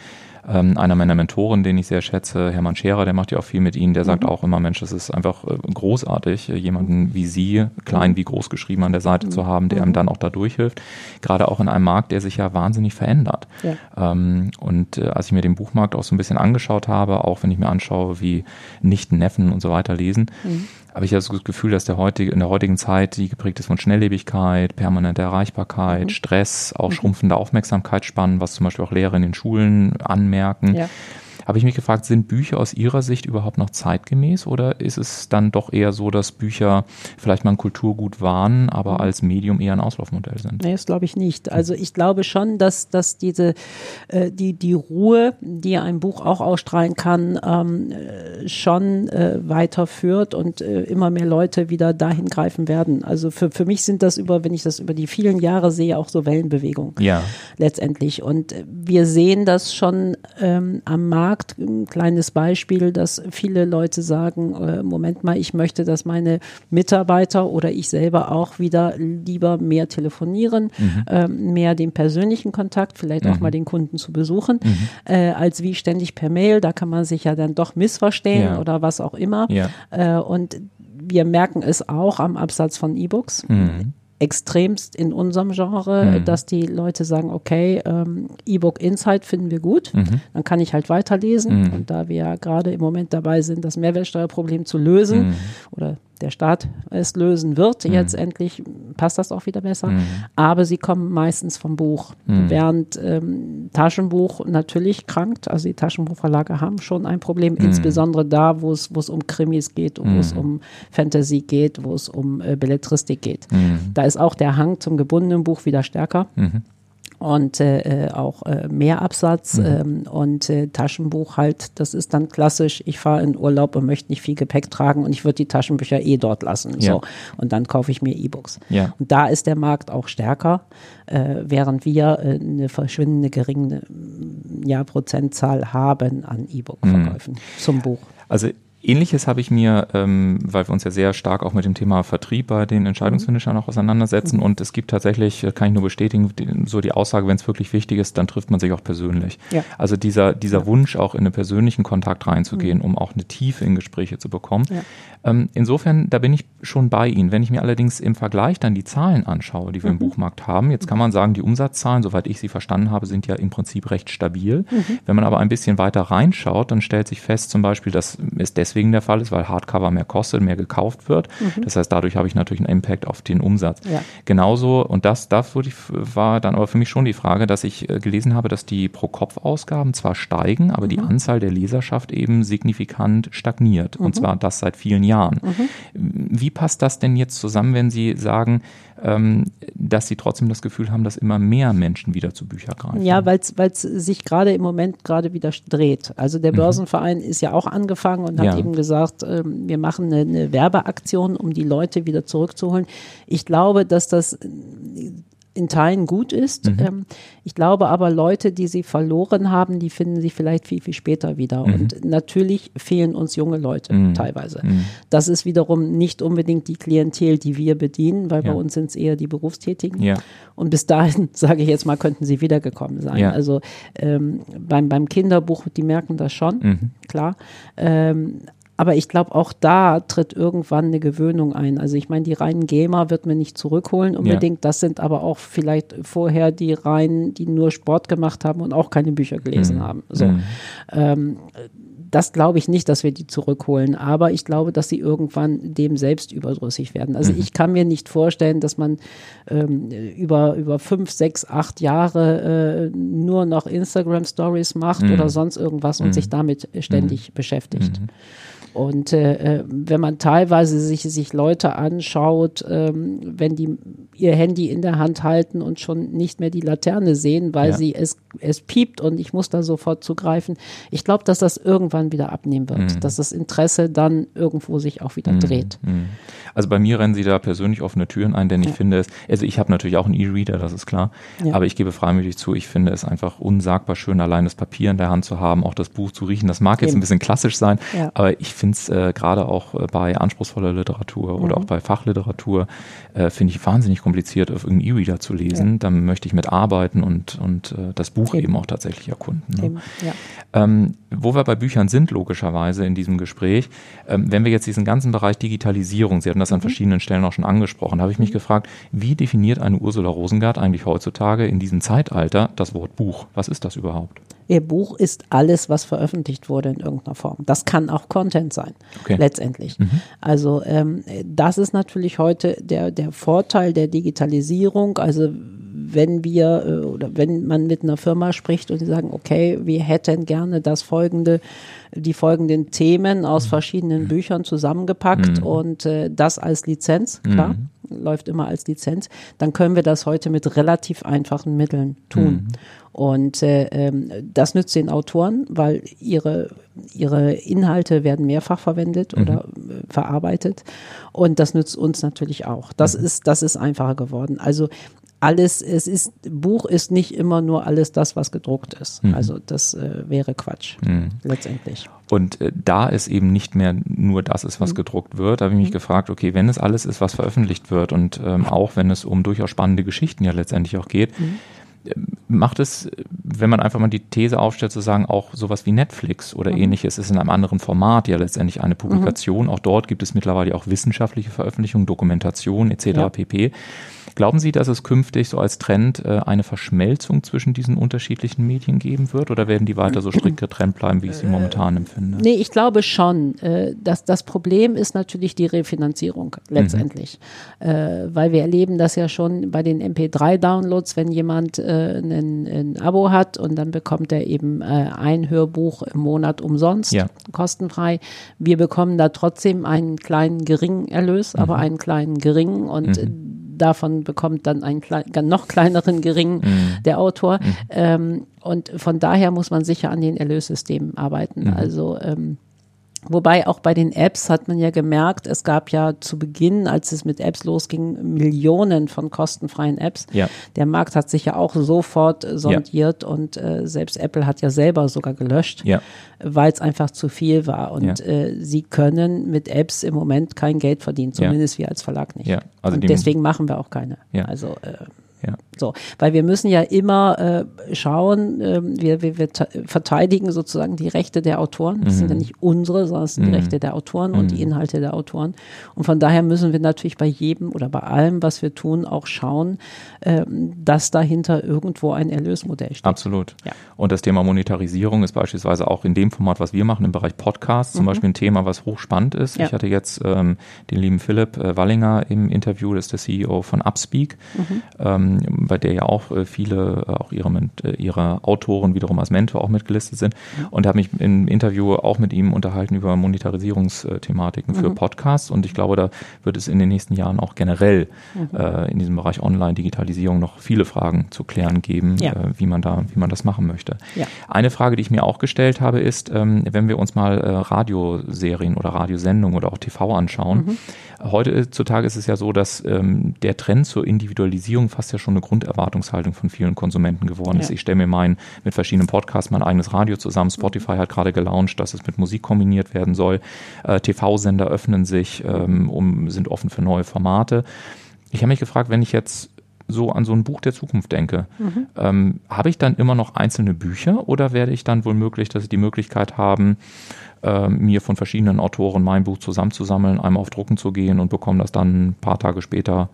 ähm, einer meiner Mentoren, den ich sehr schätze, Hermann Scherer, der macht ja auch viel mit Ihnen, der sagt mhm. auch immer, Mensch, es ist einfach äh, großartig, äh, jemanden wie Sie, klein wie groß geschrieben an der Seite mhm. zu haben, der einem mhm. dann auch da durchhilft. Gerade auch in einem Markt, der sich ja wahnsinnig verändert. Ja. Ähm, und äh, als ich mir den Buchmarkt auch so ein bisschen angeschaut habe, auch wenn ich mir anschaue, wie Nichten, Neffen und so weiter lesen, mhm habe ich das Gefühl, dass der heutige, in der heutigen Zeit, die geprägt ist von Schnelllebigkeit, permanenter Erreichbarkeit, mhm. Stress, auch mhm. schrumpfende Aufmerksamkeitsspannen, was zum Beispiel auch Lehrer in den Schulen anmerken, ja habe ich mich gefragt, sind Bücher aus Ihrer Sicht überhaupt noch zeitgemäß oder ist es dann doch eher so, dass Bücher vielleicht mal ein Kulturgut waren, aber mhm. als Medium eher ein Auslaufmodell sind? Nee, das glaube ich nicht. Also ich glaube schon, dass, dass diese, äh, die, die Ruhe, die ein Buch auch ausstrahlen kann, ähm, äh, schon äh, weiterführt und äh, immer mehr Leute wieder dahin greifen werden. Also für, für mich sind das über, wenn ich das über die vielen Jahre sehe, auch so Wellenbewegungen. Ja. Letztendlich. Und wir sehen das schon ähm, am Markt Markt. Ein kleines Beispiel, dass viele Leute sagen, äh, Moment mal, ich möchte, dass meine Mitarbeiter oder ich selber auch wieder lieber mehr telefonieren, mhm. äh, mehr den persönlichen Kontakt, vielleicht mhm. auch mal den Kunden zu besuchen, mhm. äh, als wie ständig per Mail. Da kann man sich ja dann doch missverstehen ja. oder was auch immer. Ja. Äh, und wir merken es auch am Absatz von E-Books. Extremst in unserem Genre, mhm. dass die Leute sagen, okay, ähm, E-Book Insight finden wir gut, mhm. dann kann ich halt weiterlesen. Mhm. Und da wir ja gerade im Moment dabei sind, das Mehrwertsteuerproblem zu lösen mhm. oder der Staat es lösen wird. Mhm. Jetzt endlich passt das auch wieder besser. Mhm. Aber sie kommen meistens vom Buch. Mhm. Während ähm, Taschenbuch natürlich krankt. Also die Taschenbuchverlage haben schon ein Problem, mhm. insbesondere da, wo es, wo es um Krimis geht, wo es mhm. um Fantasy geht, wo es um äh, Belletristik geht. Mhm. Da ist auch der Hang zum gebundenen Buch wieder stärker und äh, äh, auch äh, Mehrabsatz mhm. ähm, und äh, Taschenbuch halt, das ist dann klassisch, ich fahre in Urlaub und möchte nicht viel Gepäck tragen und ich würde die Taschenbücher eh dort lassen. Ja. So. Und dann kaufe ich mir E-Books. Ja. Und da ist der Markt auch stärker, äh, während wir äh, eine verschwindende geringe ja, Prozentzahl haben an E-Book-Verkäufen mhm. zum Buch. Also Ähnliches habe ich mir, ähm, weil wir uns ja sehr stark auch mit dem Thema Vertrieb bei den Entscheidungsfinishern auch auseinandersetzen mhm. und es gibt tatsächlich, äh, kann ich nur bestätigen, so die Aussage, wenn es wirklich wichtig ist, dann trifft man sich auch persönlich. Ja. Also dieser, dieser ja. Wunsch auch in einen persönlichen Kontakt reinzugehen, mhm. um auch eine Tiefe in Gespräche zu bekommen. Ja. Ähm, insofern, da bin ich schon bei Ihnen. Wenn ich mir allerdings im Vergleich dann die Zahlen anschaue, die wir mhm. im Buchmarkt haben, jetzt kann man sagen, die Umsatzzahlen, soweit ich sie verstanden habe, sind ja im Prinzip recht stabil. Mhm. Wenn man aber ein bisschen weiter reinschaut, dann stellt sich fest zum Beispiel, dass es deswegen deswegen der Fall ist, weil Hardcover mehr kostet, mehr gekauft wird. Mhm. Das heißt, dadurch habe ich natürlich einen Impact auf den Umsatz. Ja. Genauso, und das, das war dann aber für mich schon die Frage, dass ich äh, gelesen habe, dass die Pro-Kopf-Ausgaben zwar steigen, aber mhm. die Anzahl der Leserschaft eben signifikant stagniert. Mhm. Und zwar das seit vielen Jahren. Mhm. Wie passt das denn jetzt zusammen, wenn Sie sagen, dass sie trotzdem das Gefühl haben, dass immer mehr Menschen wieder zu Büchern greifen. Ja, weil es sich gerade im Moment gerade wieder dreht. Also der mhm. Börsenverein mhm. ist ja auch angefangen und hat ja. eben gesagt, äh, wir machen eine, eine Werbeaktion, um die Leute wieder zurückzuholen. Ich glaube, dass das in Teilen gut ist. Mhm. Ähm, ich glaube aber, Leute, die sie verloren haben, die finden sie vielleicht viel, viel später wieder. Mhm. Und natürlich fehlen uns junge Leute mhm. teilweise. Mhm. Das ist wiederum nicht unbedingt die Klientel, die wir bedienen, weil ja. bei uns sind es eher die Berufstätigen. Ja. Und bis dahin, sage ich jetzt mal, könnten sie wiedergekommen sein. Ja. Also ähm, beim, beim Kinderbuch, die merken das schon, mhm. klar. Ähm, aber ich glaube, auch da tritt irgendwann eine Gewöhnung ein. Also ich meine, die reinen Gamer wird man nicht zurückholen unbedingt. Ja. Das sind aber auch vielleicht vorher die reinen, die nur Sport gemacht haben und auch keine Bücher gelesen mhm. haben. So. Mhm. Ähm, das glaube ich nicht, dass wir die zurückholen, aber ich glaube, dass sie irgendwann dem selbst überdrüssig werden. Also mhm. ich kann mir nicht vorstellen, dass man ähm, über, über fünf, sechs, acht Jahre äh, nur noch Instagram Stories macht mhm. oder sonst irgendwas und mhm. sich damit ständig mhm. beschäftigt. Und äh, äh, wenn man teilweise sich, sich Leute anschaut, ähm, wenn die ihr Handy in der Hand halten und schon nicht mehr die Laterne sehen, weil ja. sie es, es piept und ich muss da sofort zugreifen. Ich glaube, dass das irgendwann wieder abnehmen wird, mhm. dass das Interesse dann irgendwo sich auch wieder mhm. dreht. Mhm. Also bei mir rennen sie da persönlich offene Türen ein, denn ja. ich finde es, also ich habe natürlich auch einen E-Reader, das ist klar, ja. aber ich gebe freimütig zu, ich finde es einfach unsagbar schön, allein das Papier in der Hand zu haben, auch das Buch zu riechen. Das mag jetzt Eben. ein bisschen klassisch sein, aber ich finde es äh, gerade auch äh, bei anspruchsvoller Literatur oder mhm. auch bei Fachliteratur, äh, finde ich wahnsinnig kompliziert, auf irgendeinen E-Reader zu lesen. Ja. Dann möchte ich mitarbeiten und, und äh, das Buch eben. eben auch tatsächlich erkunden. Ne? Ja. ähm, wo wir bei Büchern sind, logischerweise in diesem Gespräch, ähm, wenn wir jetzt diesen ganzen Bereich Digitalisierung, Sie hatten das an mhm. verschiedenen Stellen auch schon angesprochen, habe ich mich mhm. gefragt, wie definiert eine Ursula Rosengart eigentlich heutzutage in diesem Zeitalter das Wort Buch? Was ist das überhaupt? Ihr Buch ist alles, was veröffentlicht wurde in irgendeiner Form. Das kann auch Content sein, okay. letztendlich. Mhm. Also ähm, das ist natürlich heute der, der Vorteil der Digitalisierung. Also wenn wir äh, oder wenn man mit einer Firma spricht und sie sagen, okay, wir hätten gerne das folgende, die folgenden Themen aus mhm. verschiedenen mhm. Büchern zusammengepackt mhm. und äh, das als Lizenz, klar, mhm. läuft immer als Lizenz, dann können wir das heute mit relativ einfachen Mitteln tun. Mhm. Und äh, ähm, das nützt den Autoren, weil ihre, ihre Inhalte werden mehrfach verwendet mhm. oder äh, verarbeitet. Und das nützt uns natürlich auch. Das, mhm. ist, das ist einfacher geworden. Also alles, es ist, Buch ist nicht immer nur alles das, was gedruckt ist. Mhm. Also das äh, wäre Quatsch, mhm. letztendlich. Und äh, da es eben nicht mehr nur das ist, was mhm. gedruckt wird, habe ich mich mhm. gefragt, okay, wenn es alles ist, was veröffentlicht wird und ähm, auch wenn es um durchaus spannende Geschichten ja letztendlich auch geht, mhm macht es, wenn man einfach mal die These aufstellt, zu sagen, auch sowas wie Netflix oder mhm. ähnliches ist in einem anderen Format ja letztendlich eine Publikation. Auch dort gibt es mittlerweile auch wissenschaftliche Veröffentlichungen, Dokumentation etc. Ja. pp. Glauben Sie, dass es künftig so als Trend äh, eine Verschmelzung zwischen diesen unterschiedlichen Medien geben wird oder werden die weiter so strikt getrennt bleiben, wie ich sie äh, momentan empfinde? Nee, ich glaube schon. Äh, dass das Problem ist natürlich die Refinanzierung letztendlich. Mhm. Weil wir erleben das ja schon bei den MP3-Downloads, wenn jemand ein, ein, Abo hat und dann bekommt er eben ein Hörbuch im Monat umsonst, ja. kostenfrei. Wir bekommen da trotzdem einen kleinen geringen Erlös, mhm. aber einen kleinen geringen und mhm davon bekommt dann einen klein, noch kleineren geringen mhm. der Autor. Mhm. Ähm, und von daher muss man sicher an den Erlössystemen arbeiten. Mhm. Also ähm, Wobei auch bei den Apps hat man ja gemerkt, es gab ja zu Beginn, als es mit Apps losging, Millionen von kostenfreien Apps. Ja. Der Markt hat sich ja auch sofort sondiert ja. und äh, selbst Apple hat ja selber sogar gelöscht, ja. weil es einfach zu viel war. Und äh, sie können mit Apps im Moment kein Geld verdienen, zumindest wir als Verlag nicht. Also und deswegen machen wir auch keine. Also äh, ja. So, weil wir müssen ja immer äh, schauen, äh, wir, wir, wir verteidigen sozusagen die Rechte der Autoren. Das mhm. sind ja nicht unsere, sondern es sind mhm. die Rechte der Autoren mhm. und die mhm. Inhalte der Autoren. Und von daher müssen wir natürlich bei jedem oder bei allem, was wir tun, auch schauen, äh, dass dahinter irgendwo ein Erlösmodell steht. Absolut. Ja. Und das Thema Monetarisierung ist beispielsweise auch in dem Format, was wir machen, im Bereich Podcast, zum mhm. Beispiel ein Thema, was hochspannend ist. Ja. Ich hatte jetzt ähm, den lieben Philipp äh, Wallinger im Interview, das ist der CEO von Upspeak. Mhm. Ähm, bei der ja auch äh, viele, äh, auch ihre, äh, ihre Autoren wiederum als Mentor auch mitgelistet sind. Und habe mich im Interview auch mit ihm unterhalten über Monetarisierungsthematiken für mhm. Podcasts. Und ich glaube, da wird es in den nächsten Jahren auch generell mhm. äh, in diesem Bereich Online-Digitalisierung noch viele Fragen zu klären geben, ja. äh, wie man da, wie man das machen möchte. Ja. Eine Frage, die ich mir auch gestellt habe, ist, ähm, wenn wir uns mal äh, Radioserien oder Radiosendungen oder auch TV anschauen, mhm. Heutzutage ist es ja so, dass ähm, der Trend zur Individualisierung fast ja schon eine Grunderwartungshaltung von vielen Konsumenten geworden ja. ist. Ich stelle mir mein, mit verschiedenen Podcasts mein eigenes Radio zusammen. Spotify hat gerade gelauncht, dass es mit Musik kombiniert werden soll. Äh, TV-Sender öffnen sich, ähm, um, sind offen für neue Formate. Ich habe mich gefragt, wenn ich jetzt so an so ein Buch der Zukunft denke, mhm. ähm, habe ich dann immer noch einzelne Bücher oder werde ich dann wohl möglich, dass ich die Möglichkeit haben, äh, mir von verschiedenen Autoren mein Buch zusammenzusammeln, einmal auf Drucken zu gehen und bekomme das dann ein paar Tage später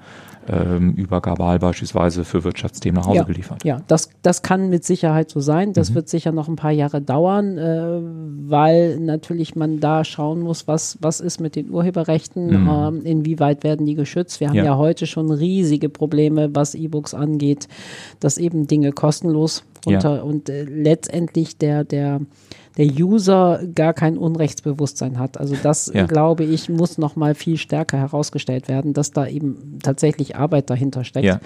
ähm, über Gabal beispielsweise für Wirtschaftsthemen nach Hause ja, geliefert. Ja, das, das kann mit Sicherheit so sein. Das mhm. wird sicher noch ein paar Jahre dauern, äh, weil natürlich man da schauen muss, was, was ist mit den Urheberrechten, mhm. ähm, inwieweit werden die geschützt. Wir haben ja. ja heute schon riesige Probleme, was E-Books angeht, dass eben Dinge kostenlos runter ja. und äh, letztendlich der, der der User gar kein Unrechtsbewusstsein hat. Also das, ja. glaube ich, muss noch mal viel stärker herausgestellt werden, dass da eben tatsächlich Arbeit dahinter steckt. Ja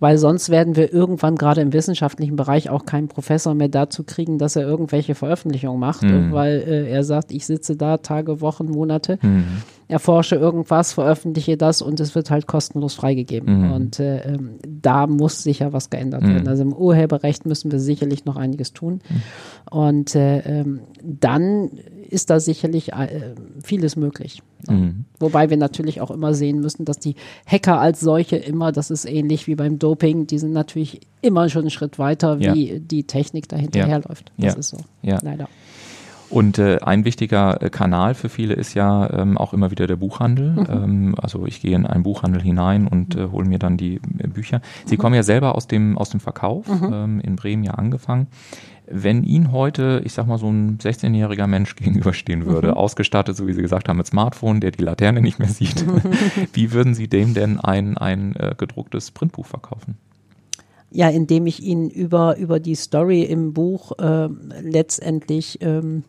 weil sonst werden wir irgendwann gerade im wissenschaftlichen Bereich auch keinen Professor mehr dazu kriegen, dass er irgendwelche Veröffentlichungen macht, mhm. weil äh, er sagt, ich sitze da Tage, Wochen, Monate, mhm. erforsche irgendwas, veröffentliche das und es wird halt kostenlos freigegeben. Mhm. Und äh, ähm, da muss sicher was geändert werden. Mhm. Also im Urheberrecht müssen wir sicherlich noch einiges tun. Mhm. Und äh, ähm, dann ist da sicherlich äh, vieles möglich. Mhm. Wobei wir natürlich auch immer sehen müssen, dass die Hacker als solche immer, das ist ähnlich wie beim Doping, die sind natürlich immer schon einen Schritt weiter, wie ja. die Technik dahinter ja. Das ja. ist so. Ja. Leider. Und äh, ein wichtiger äh, Kanal für viele ist ja ähm, auch immer wieder der Buchhandel. Mhm. Ähm, also ich gehe in einen Buchhandel hinein und äh, hole mir dann die äh, Bücher. Sie mhm. kommen ja selber aus dem, aus dem Verkauf, mhm. ähm, in Bremen ja angefangen. Wenn Ihnen heute, ich sag mal, so ein 16-jähriger Mensch gegenüberstehen würde, mhm. ausgestattet, so wie Sie gesagt haben, mit Smartphone, der die Laterne nicht mehr sieht, wie würden Sie dem denn ein, ein äh, gedrucktes Printbuch verkaufen? Ja, indem ich Ihnen über, über die Story im Buch äh, letztendlich ähm,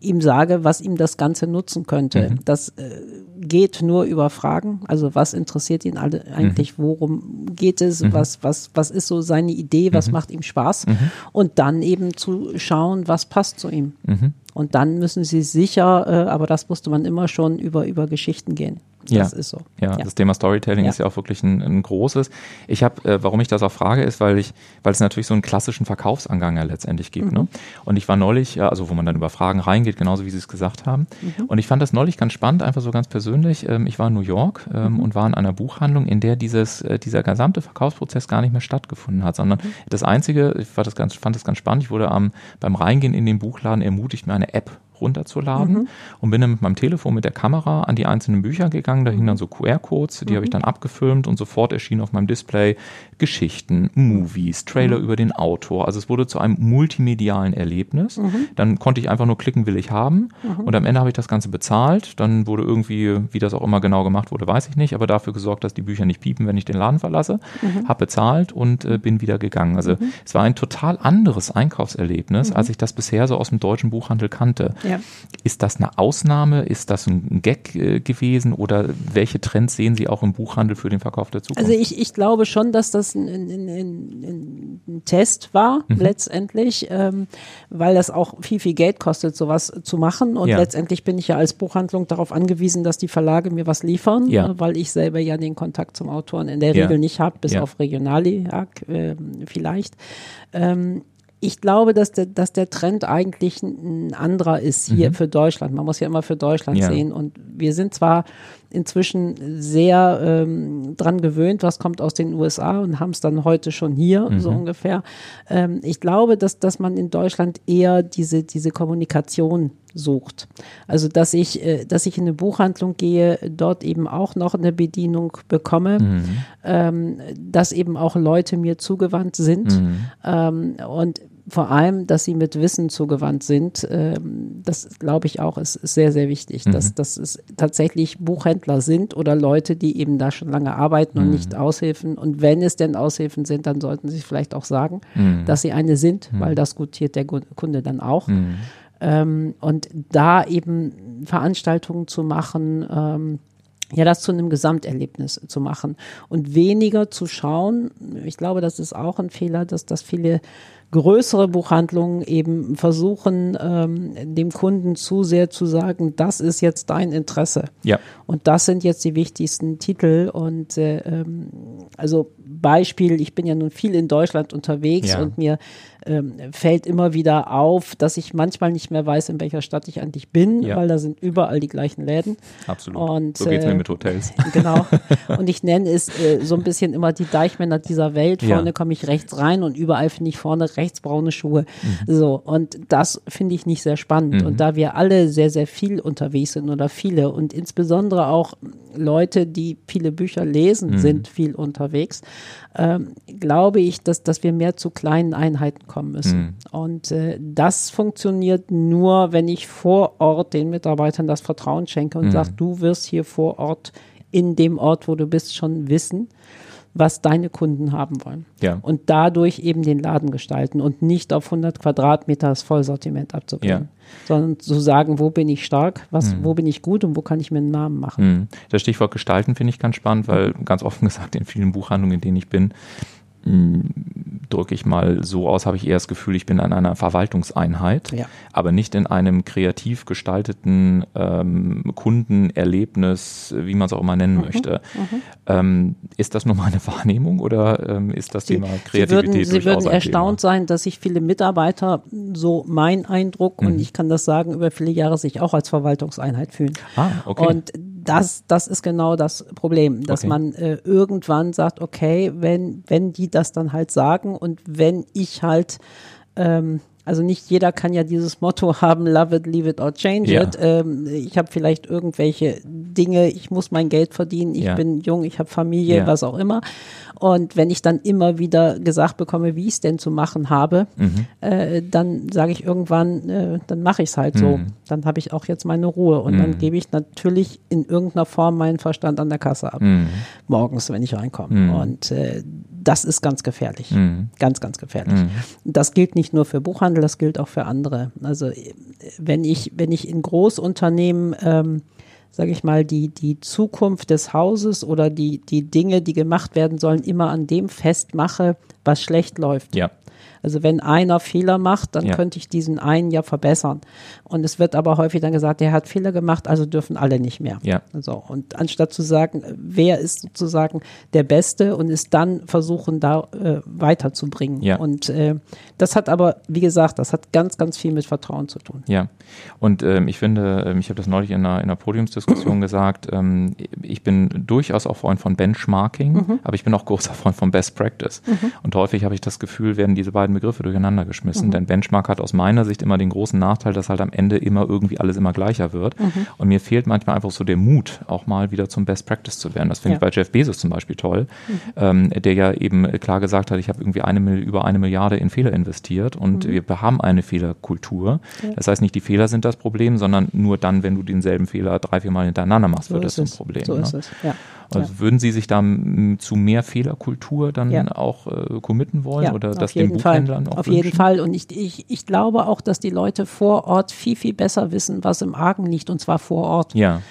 ihm sage, was ihm das Ganze nutzen könnte. Mhm. Das äh, geht nur über Fragen. Also was interessiert ihn alle eigentlich? Mhm. Worum geht es? Mhm. Was, was, was ist so seine Idee? Was mhm. macht ihm Spaß? Mhm. Und dann eben zu schauen, was passt zu ihm. Mhm. Und dann müssen sie sicher, äh, aber das musste man immer schon über, über Geschichten gehen. Das ja. ist so. Ja, Ja. das Thema Storytelling Ja. ist ja auch wirklich ein, ein großes. Ich habe, äh, warum ich das auch frage, ist, weil ich, weil es natürlich so einen klassischen Verkaufsangang ja letztendlich gibt. Mhm. Ne? Und ich war neulich, ja, also wo man dann über Fragen reingeht, genauso wie Sie es gesagt haben. Mhm. Und ich fand das neulich ganz spannend, einfach so ganz persönlich. Ähm, ich war in New York ähm, Mhm. und war in einer Buchhandlung, in der dieses, äh, dieser gesamte Verkaufsprozess gar nicht mehr stattgefunden hat, sondern Mhm. das Einzige, ich fand das ganz, fand das ganz spannend, ich wurde am, beim Reingehen in den Buchladen ermutigt, mir eine App runterzuladen Mhm. und bin dann mit meinem Telefon mit der Kamera an die einzelnen Bücher gegangen. Da hingen Mhm. dann so QR-Codes, die habe ich dann abgefilmt und sofort erschienen auf meinem Display Geschichten, Movies, Trailer Mhm. über den Autor. Also es wurde zu einem multimedialen Erlebnis. Dann konnte ich einfach nur klicken, will ich haben. Mhm. Und am Ende habe ich das Ganze bezahlt. Dann wurde irgendwie, wie das auch immer genau gemacht wurde, weiß ich nicht, aber dafür gesorgt, dass die Bücher nicht piepen, wenn ich den Laden verlasse. Mhm. Habe bezahlt und äh, bin wieder gegangen. Also es war ein total anderes Einkaufserlebnis, als ich das bisher so aus dem deutschen Buchhandel kannte. Ja. Ist das eine Ausnahme? Ist das ein Gag äh, gewesen? Oder welche Trends sehen Sie auch im Buchhandel für den Verkauf der Zukunft? Also ich, ich glaube schon, dass das ein, ein, ein, ein, Test war, Mhm. letztendlich, ähm, weil das auch viel, viel Geld kostet, sowas zu machen. Und Ja. letztendlich bin ich ja als Buchhandlung darauf angewiesen, dass die Verlage mir was liefern, Ja. äh, weil ich selber ja den Kontakt zum Autoren in der. Regel nicht habe, bis auf Regionalliag äh, vielleicht. Ähm, ich glaube, dass der, dass der Trend eigentlich ein anderer ist hier für Deutschland. Man muss ja immer für Deutschland Mhm. Ja. sehen. Und wir sind zwar inzwischen sehr ähm, dran gewöhnt, was kommt aus den USA und haben es dann heute schon hier, so ungefähr. Ähm, ich glaube, dass, dass man in Deutschland eher diese, diese Kommunikation sucht. Also dass ich, äh, dass ich in eine Buchhandlung gehe, dort eben auch noch eine Bedienung bekomme, ähm, dass eben auch Leute mir zugewandt sind ähm, und vor allem, dass sie mit Wissen zugewandt sind, ähm, das glaube ich auch, ist, ist sehr, sehr wichtig, dass, dass es tatsächlich Buchhändler sind oder Leute, die eben da schon lange arbeiten und nicht Aushilfen. Und wenn es denn Aushilfen sind, dann sollten sie vielleicht auch sagen, dass sie eine sind, weil das gutiert der Kunde dann auch. Ähm, und da eben Veranstaltungen zu machen, ähm, ja, das zu einem Gesamterlebnis zu machen und weniger zu schauen. Ich glaube, das ist auch ein Fehler, dass, dass viele größere Buchhandlungen eben versuchen, ähm, dem Kunden zu sehr zu sagen, das ist jetzt dein Interesse. Ja. Und das sind jetzt die wichtigsten Titel. Und äh, ähm, also Beispiel, ich bin ja nun viel in Deutschland unterwegs Ja. und mir ähm, fällt immer wieder auf, dass ich manchmal nicht mehr weiß, in welcher Stadt ich eigentlich bin, Ja. weil da sind überall die gleichen Läden. Absolut. Und, so geht's äh, mir mit Hotels. Genau. Und ich nenne es äh, so ein bisschen immer die Deichmänner dieser Welt. Ja. Vorne komme ich rechts rein und überall finde ich vorne rechts braune Schuhe. So. Und das finde ich nicht sehr spannend. Und da wir alle sehr, sehr viel unterwegs sind oder viele und insbesondere auch Leute, die viele Bücher lesen, sind viel unterwegs, ähm, glaube ich, dass, dass wir mehr zu kleinen Einheiten kommen müssen. Und äh, das funktioniert nur, wenn ich vor Ort den Mitarbeitern das Vertrauen schenke und sage, du wirst hier vor Ort in dem Ort, wo du bist, schon wissen, was deine Kunden haben wollen. Ja. Und dadurch eben den Laden gestalten und nicht auf 100 Quadratmeter das Vollsortiment abzubringen, Ja. sondern zu sagen, wo bin ich stark, was, wo bin ich gut und wo kann ich mir einen Namen machen. Mhm. Das Stichwort Gestalten finde ich ganz spannend, weil ganz offen gesagt, in vielen Buchhandlungen, in denen ich bin, drücke ich mal so aus, habe ich eher das Gefühl, ich bin an einer Verwaltungseinheit, Ja. aber nicht in einem kreativ gestalteten ähm, Kundenerlebnis, wie man es auch immer nennen möchte. Ähm, ist das nur meine Wahrnehmung oder ähm, ist das Thema Sie Kreativität würden, Sie würden erstaunt sein, dass sich viele Mitarbeiter, so mein Eindruck, Mhm. und ich kann das sagen, über viele Jahre sich auch als Verwaltungseinheit fühlen. Thema? Ah, okay. Und das, das ist genau das Problem, dass Okay. man äh, irgendwann sagt, okay, wenn, wenn die das dann halt sagen und wenn ich halt, ähm, also nicht jeder kann ja dieses Motto haben, love it, leave it or change Ja. it. Ähm, ich habe vielleicht irgendwelche Dinge, ich muss mein Geld verdienen, ich Ja. bin jung, ich habe Familie, Ja. was auch immer. Und wenn ich dann immer wieder gesagt bekomme, wie ich es denn zu machen habe, Mhm. äh, dann sage ich irgendwann, äh, dann mache ich es halt so. Mhm. Dann habe ich auch jetzt meine Ruhe. Und dann gebe ich natürlich in irgendeiner Form meinen Verstand an der Kasse ab. Mhm. Morgens, wenn ich reinkomme. Und äh, das ist ganz gefährlich. Mhm. Ganz, ganz gefährlich. Das gilt nicht nur für Buchhandel, das gilt auch für andere. Also wenn ich, wenn ich in Großunternehmen ähm, sage ich mal, die, die Zukunft des Hauses oder die, die Dinge, die gemacht werden sollen, immer an dem festmache, was schlecht läuft. ja. Also wenn einer Fehler macht, dann Ja. könnte ich diesen einen ja verbessern. Und es wird aber häufig dann gesagt, der hat Fehler gemacht, also dürfen alle nicht mehr. Ja. So, und anstatt zu sagen, wer ist sozusagen der Beste und es dann versuchen, da äh, weiterzubringen. Ja. Und äh, das hat aber, wie gesagt, das hat ganz, ganz viel mit Vertrauen zu tun. Ja, und ähm, ich finde, ähm, ich habe das neulich in einer, in einer Podiumsdiskussion gesagt, ähm, ich bin durchaus auch Freund von Benchmarking, Mhm. aber ich bin auch großer Freund von Best Practice. Und häufig habe ich das Gefühl, werden diese beiden Begriffe durcheinander Mhm. geschmissen, denn Benchmark hat aus meiner Sicht immer den großen Nachteil, dass halt am Ende immer irgendwie alles immer gleicher wird. Mhm. Und mir fehlt manchmal einfach so der Mut, auch mal wieder zum Best Practice zu werden. Das finde Ja. ich bei Jeff Bezos zum Beispiel toll, ähm, der ja eben klar gesagt hat, ich habe irgendwie eine, über eine Milliarde in Fehler investiert und wir haben eine Fehlerkultur. Das heißt nicht, die Fehler sind das Problem, sondern nur dann, wenn du denselben Fehler drei, vier Mal hintereinander machst, So wird das es. Problem. So ne? ist es, ja. Also würden Sie sich da zu mehr Fehlerkultur dann Ja. auch äh, committen wollen oder auf das den jeden Fall. Buchhändlern auch Auf wünschen? jeden Fall. Und ich, ich, ich glaube auch, dass die Leute vor Ort viel, viel besser wissen, was im Argen liegt, und zwar vor Ort. Ja,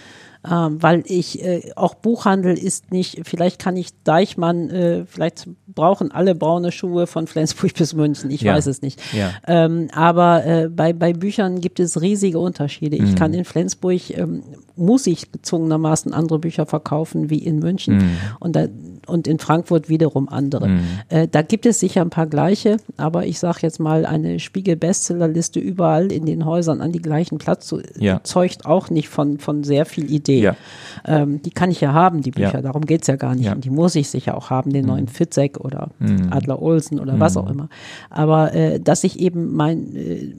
Ähm, weil ich, äh, auch Buchhandel ist nicht, vielleicht kann ich Deichmann, äh, vielleicht brauchen alle braune Schuhe von Flensburg bis München, ich Ja. weiß es nicht. Ja. Ähm, aber äh, bei, bei Büchern gibt es riesige Unterschiede. Mhm. Ich kann in Flensburg, ähm, muss ich gezwungenermaßen andere Bücher verkaufen wie in München Mhm. und, da, und in Frankfurt wiederum andere. Äh, da gibt es sicher ein paar gleiche, aber ich sage jetzt mal, eine Spiegel-Bestsellerliste überall in den Häusern an die gleichen Platz zu, Ja. zeugt auch nicht von, von sehr viel Idee. Ja. Ähm, die kann ich ja haben, die Bücher, Ja. darum geht's ja gar nicht. Mhm. Und die muss ich sicher auch haben, den neuen Fitzek oder Adler Olsen oder was auch immer. Aber äh, dass ich eben mein, äh,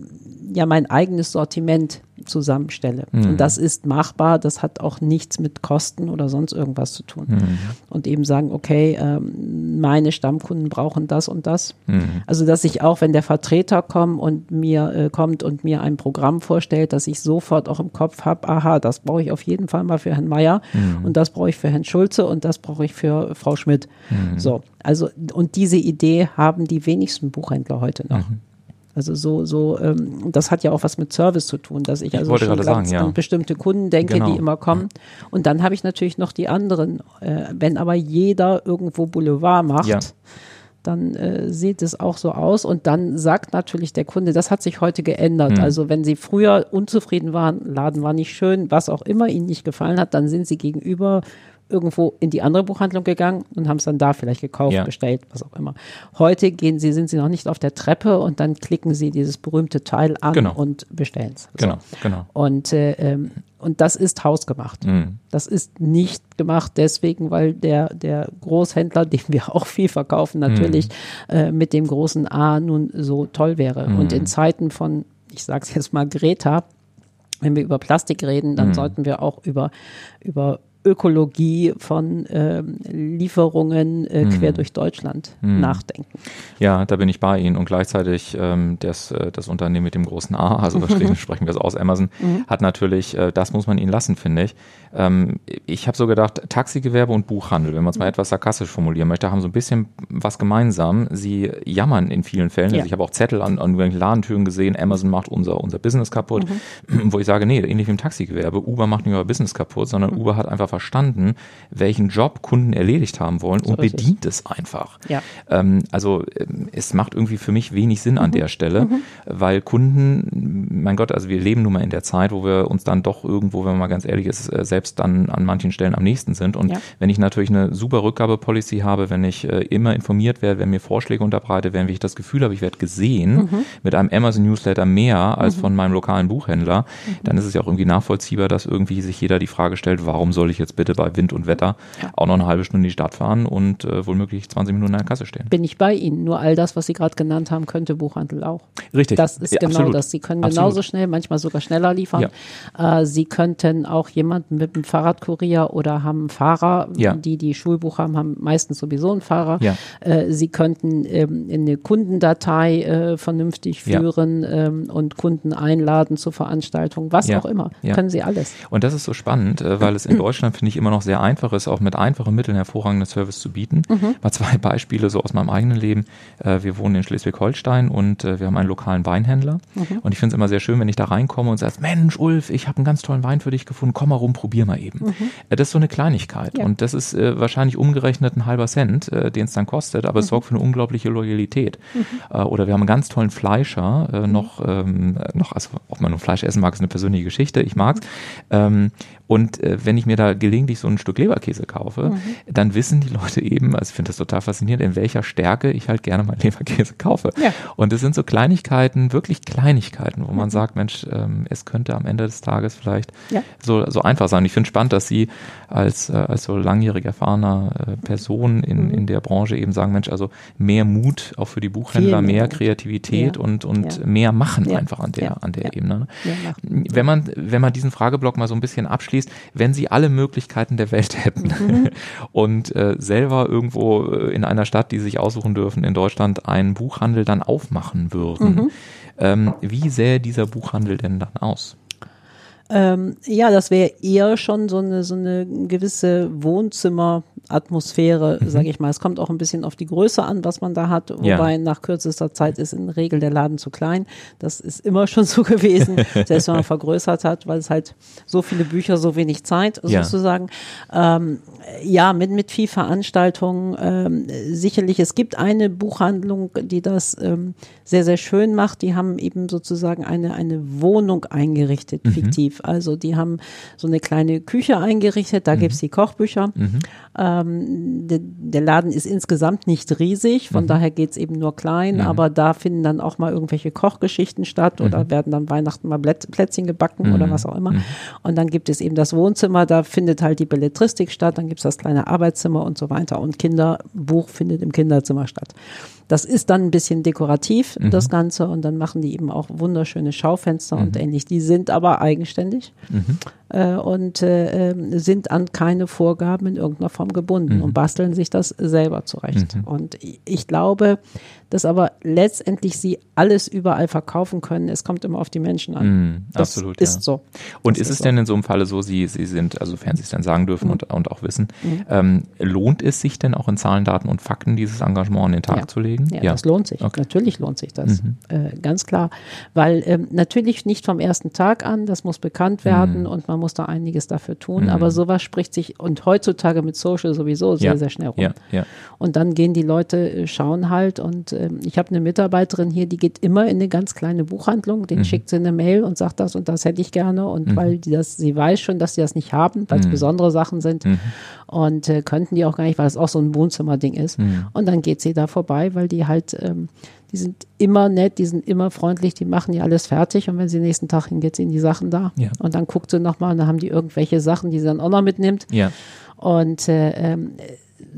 ja, mein eigenes Sortiment zusammenstelle. Mhm. Und das ist machbar, das hat auch nichts mit Kosten oder sonst irgendwas zu tun. Mhm. Und eben sagen, okay, ähm, meine Stammkunden brauchen das und das. Mhm. Also dass ich auch, wenn der Vertreter kommt und mir äh, kommt und mir ein Programm vorstellt, dass ich sofort auch im Kopf habe, aha, das brauche ich auf jeden Fall mal für Herrn Meier Mhm. und das brauche ich für Herrn Schulze und das brauche ich für Frau Schmidt. So, also und diese Idee haben die wenigsten Buchhändler heute noch. Mhm. Also so, so, ähm, das hat ja auch was mit Service zu tun, dass ich, also wollte schon ganz sagen, ja. an bestimmte Kunden denke, Genau. die immer kommen. Und dann habe ich natürlich noch die anderen. Äh, wenn aber jeder irgendwo Boulevard macht, Ja. dann äh, sieht es auch so aus. Und dann sagt natürlich der Kunde, das hat sich heute geändert. Also wenn Sie früher unzufrieden waren, Laden war nicht schön, was auch immer Ihnen nicht gefallen hat, dann sind Sie gegenüber irgendwo in die andere Buchhandlung gegangen und haben es dann da vielleicht gekauft, Ja. bestellt, was auch immer. Heute gehen Sie, sind Sie noch nicht auf der Treppe und dann klicken Sie dieses berühmte Teil an Genau. und bestellen es. genau, genau. Und, äh, ähm, und das ist hausgemacht. Mhm. Das ist nicht gemacht deswegen, weil der, der Großhändler, dem wir auch viel verkaufen, natürlich äh, mit dem großen A nun so toll wäre. Und in Zeiten von, ich sage es jetzt mal, Greta, wenn wir über Plastik reden, dann sollten wir auch über, über Ökologie von ähm, Lieferungen äh, quer durch Deutschland nachdenken. Ja, da bin ich bei Ihnen und gleichzeitig ähm, das, äh, das Unternehmen mit dem großen A, also sprechen wir es aus, Amazon, hat natürlich, äh, das muss man ihnen lassen, finde ich. Ähm, ich habe so gedacht, Taxigewerbe und Buchhandel, wenn man es mal etwas sarkastisch formulieren möchte, haben so ein bisschen was gemeinsam. Sie jammern in vielen Fällen. Ja. Also ich habe auch Zettel an, an irgendwelchen Ladentüren gesehen, Amazon macht unser, unser Business kaputt, wo ich sage, nee, ähnlich wie im Taxigewerbe, Uber macht nicht euer Business kaputt, sondern Uber hat einfach verstanden, welchen Job Kunden erledigt haben wollen und ist es. bedient es einfach. Ja. Ähm, also ähm, es macht irgendwie für mich wenig Sinn Mhm. an der Stelle, weil Kunden, mein Gott, also wir leben nun mal in der Zeit, wo wir uns dann doch irgendwo, wenn man mal ganz ehrlich ist, äh, selbst dann an manchen Stellen am nächsten sind. Und Ja. wenn ich natürlich eine super Rückgabepolicy habe, wenn ich äh, immer informiert werde, wenn mir Vorschläge unterbreite werden, wenn ich das Gefühl habe, ich werde gesehen Mhm. mit einem Amazon Newsletter mehr als von meinem lokalen Buchhändler, Mhm. dann ist es ja auch irgendwie nachvollziehbar, dass irgendwie sich jeder die Frage stellt, warum soll ich jetzt bitte bei Wind und Wetter auch noch eine halbe Stunde in die Stadt fahren und äh, womöglich 20 Minuten an der Kasse stehen. Bin ich bei Ihnen. Nur all das, was Sie gerade genannt haben, könnte Buchhandel auch. Richtig. Das ist Ja, genau absolut. das. Sie können Absolut. genauso schnell, manchmal sogar schneller liefern. Äh, Sie könnten auch jemanden mit einem Fahrradkurier oder haben einen Fahrer, Ja. die die Schulbuch haben, haben meistens sowieso einen Fahrer. Ja. Äh, Sie könnten ähm, eine Kundendatei äh, vernünftig Ja. führen ähm, und Kunden einladen zur Veranstaltung, was Ja. auch immer. Ja. Können Sie alles. Und das ist so spannend, äh, weil es in Deutschland finde ich, immer noch sehr einfach ist, auch mit einfachen Mitteln hervorragenden Service zu bieten. Mhm. Mal zwei Beispiele so aus meinem eigenen Leben. Äh, wir wohnen in Schleswig-Holstein und äh, wir haben einen lokalen Weinhändler. Mhm. Und ich finde es immer sehr schön, wenn ich da reinkomme und sage, Mensch, Ulf, ich habe einen ganz tollen Wein für dich gefunden, komm mal rum, probier mal eben. Mhm. Äh, das ist so eine Kleinigkeit. Ja. Und das ist wahrscheinlich umgerechnet ein halber Cent, den es dann kostet, aber es mhm. sorgt für eine unglaubliche Loyalität. Mhm. Oder wir haben einen ganz tollen Fleischer, äh, noch, ähm, noch, also ob man nur Fleisch essen mag, ist eine persönliche Geschichte, ich mag's. Ähm, und äh, wenn ich mir da gelegentlich so ein Stück Leberkäse kaufe, mhm. dann wissen die Leute eben, also ich finde das total faszinierend, in welcher Stärke ich halt gerne mal Leberkäse kaufe. Ja. Und es sind so Kleinigkeiten, wirklich Kleinigkeiten, wo man mhm. sagt, Mensch, ähm, es könnte am Ende des Tages vielleicht ja. so, so einfach sein. Ich finde spannend, dass Sie als, äh, als so langjährig erfahrener äh, Person in, mhm. in der Branche eben sagen, Mensch, also mehr Mut auch für die Buchhändler, mehr, mehr Kreativität ja. und, und mehr machen einfach an der, an der Ebene. Ne? Wenn man, wenn man diesen Frageblock mal so ein bisschen abschließt, abschließt, wenn sie alle Möglichkeiten der Welt hätten mhm. und äh, selber irgendwo äh, in einer Stadt, die sich aussuchen dürfen, in Deutschland einen Buchhandel dann aufmachen würden. Mhm. Ähm, wie sähe dieser Buchhandel denn dann aus? Ähm, ja, das wäre eher schon so eine, so eine gewisse Wohnzimmeratmosphäre, mhm. sage ich mal. Es kommt auch ein bisschen auf die Größe an, was man da hat, wobei ja. nach kürzester Zeit ist in der Regel der Laden zu klein. Das ist immer schon so gewesen, selbst wenn man vergrößert hat, weil es halt so viele Bücher, so wenig Zeit ja. sozusagen. Ähm, ja, mit, mit viel Veranstaltungen. Ähm, sicherlich, es gibt eine Buchhandlung, die das ähm, sehr, sehr schön macht. Die haben eben sozusagen eine, eine Wohnung eingerichtet, mhm. fiktiv. Also die haben so eine kleine Küche eingerichtet, da mhm. gibt's die Kochbücher. Mhm. Ähm, de, der Laden ist insgesamt nicht riesig, von mhm. daher geht's eben nur klein, mhm. aber da finden dann auch mal irgendwelche Kochgeschichten statt oder mhm. werden dann Weihnachten mal Plätzchen gebacken oder was auch immer. Und dann gibt es eben das Wohnzimmer, da findet halt die Belletristik statt, dann gibt es das kleine Arbeitszimmer und so weiter. Und Kinderbuch findet im Kinderzimmer statt. Das ist dann ein bisschen dekorativ, mhm. das Ganze, und dann machen die eben auch wunderschöne Schaufenster mhm. und ähnlich. Die sind aber eigenständig mhm. Äh, und äh, ähm, sind an keine Vorgaben in irgendeiner Form gebunden mhm. und basteln sich das selber zurecht. Mhm. Und ich glaube, dass aber letztendlich sie alles überall verkaufen können. Es kommt immer auf die Menschen an. Mm, das absolut, ist ja. so. Und das ist, es so. denn in so einem Falle so, Sie, Sie sind, also sofern Sie es dann sagen dürfen mm. und, und auch wissen, mm. ähm, lohnt es sich denn auch in Zahlen, Daten und Fakten dieses Engagement an den Tag ja. zu legen? Ja, ja, das lohnt sich. Okay. Natürlich lohnt sich das. Mhm. Äh, ganz klar. Weil ähm, natürlich nicht vom ersten Tag an, das muss bekannt werden mhm. und man muss da einiges dafür tun. Mhm. Aber sowas spricht sich und heutzutage mit Social sowieso sehr, sehr schnell rum. Und dann gehen die Leute, äh, schauen halt und äh, ich habe eine Mitarbeiterin, Mitarbeiterin hier, die geht immer in eine ganz kleine Buchhandlung, den mhm. schickt sie eine Mail und sagt das und das hätte ich gerne und mhm. weil die das, sie weiß schon, dass sie das nicht haben, weil es mhm. besondere Sachen sind mhm. und äh, könnten die auch gar nicht, weil es auch so ein Wohnzimmerding ist. Mhm. Und dann geht sie da vorbei, weil die halt ähm, die sind immer nett, die sind immer freundlich, die machen ja alles fertig und wenn sie nächsten Tag hingeht, sind die Sachen da. Ja. Und dann guckt sie nochmal und dann haben die irgendwelche Sachen, die sie dann auch noch mitnimmt. Ja. Und äh, ähm,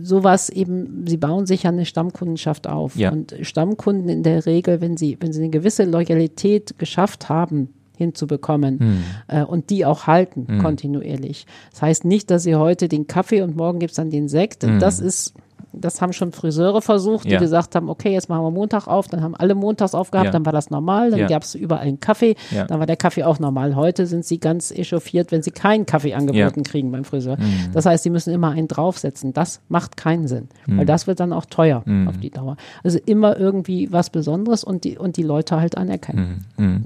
sowas eben, sie bauen sich ja eine Stammkundenschaft auf. Ja. Und Stammkunden in der Regel, wenn sie, wenn sie eine gewisse Loyalität geschafft haben, hinzubekommen hm. äh, und die auch halten hm. kontinuierlich. Das heißt nicht, dass sie heute den Kaffee und morgen gibt es dann den Sekt. Hm. Das ist das haben schon Friseure versucht, die ja. gesagt haben, okay, jetzt machen wir Montag auf, dann haben alle montags aufgehabt, ja. dann war das normal, dann ja. gab es überall einen Kaffee, dann war der Kaffee auch normal. Heute sind sie ganz echauffiert, wenn sie keinen Kaffee angeboten kriegen beim Friseur. Mhm. Das heißt, sie müssen immer einen draufsetzen. Das macht keinen Sinn, mhm. weil das wird dann auch teuer mhm. auf die Dauer. Also immer irgendwie was Besonderes und die, und die Leute halt anerkennen. Mhm. Mhm.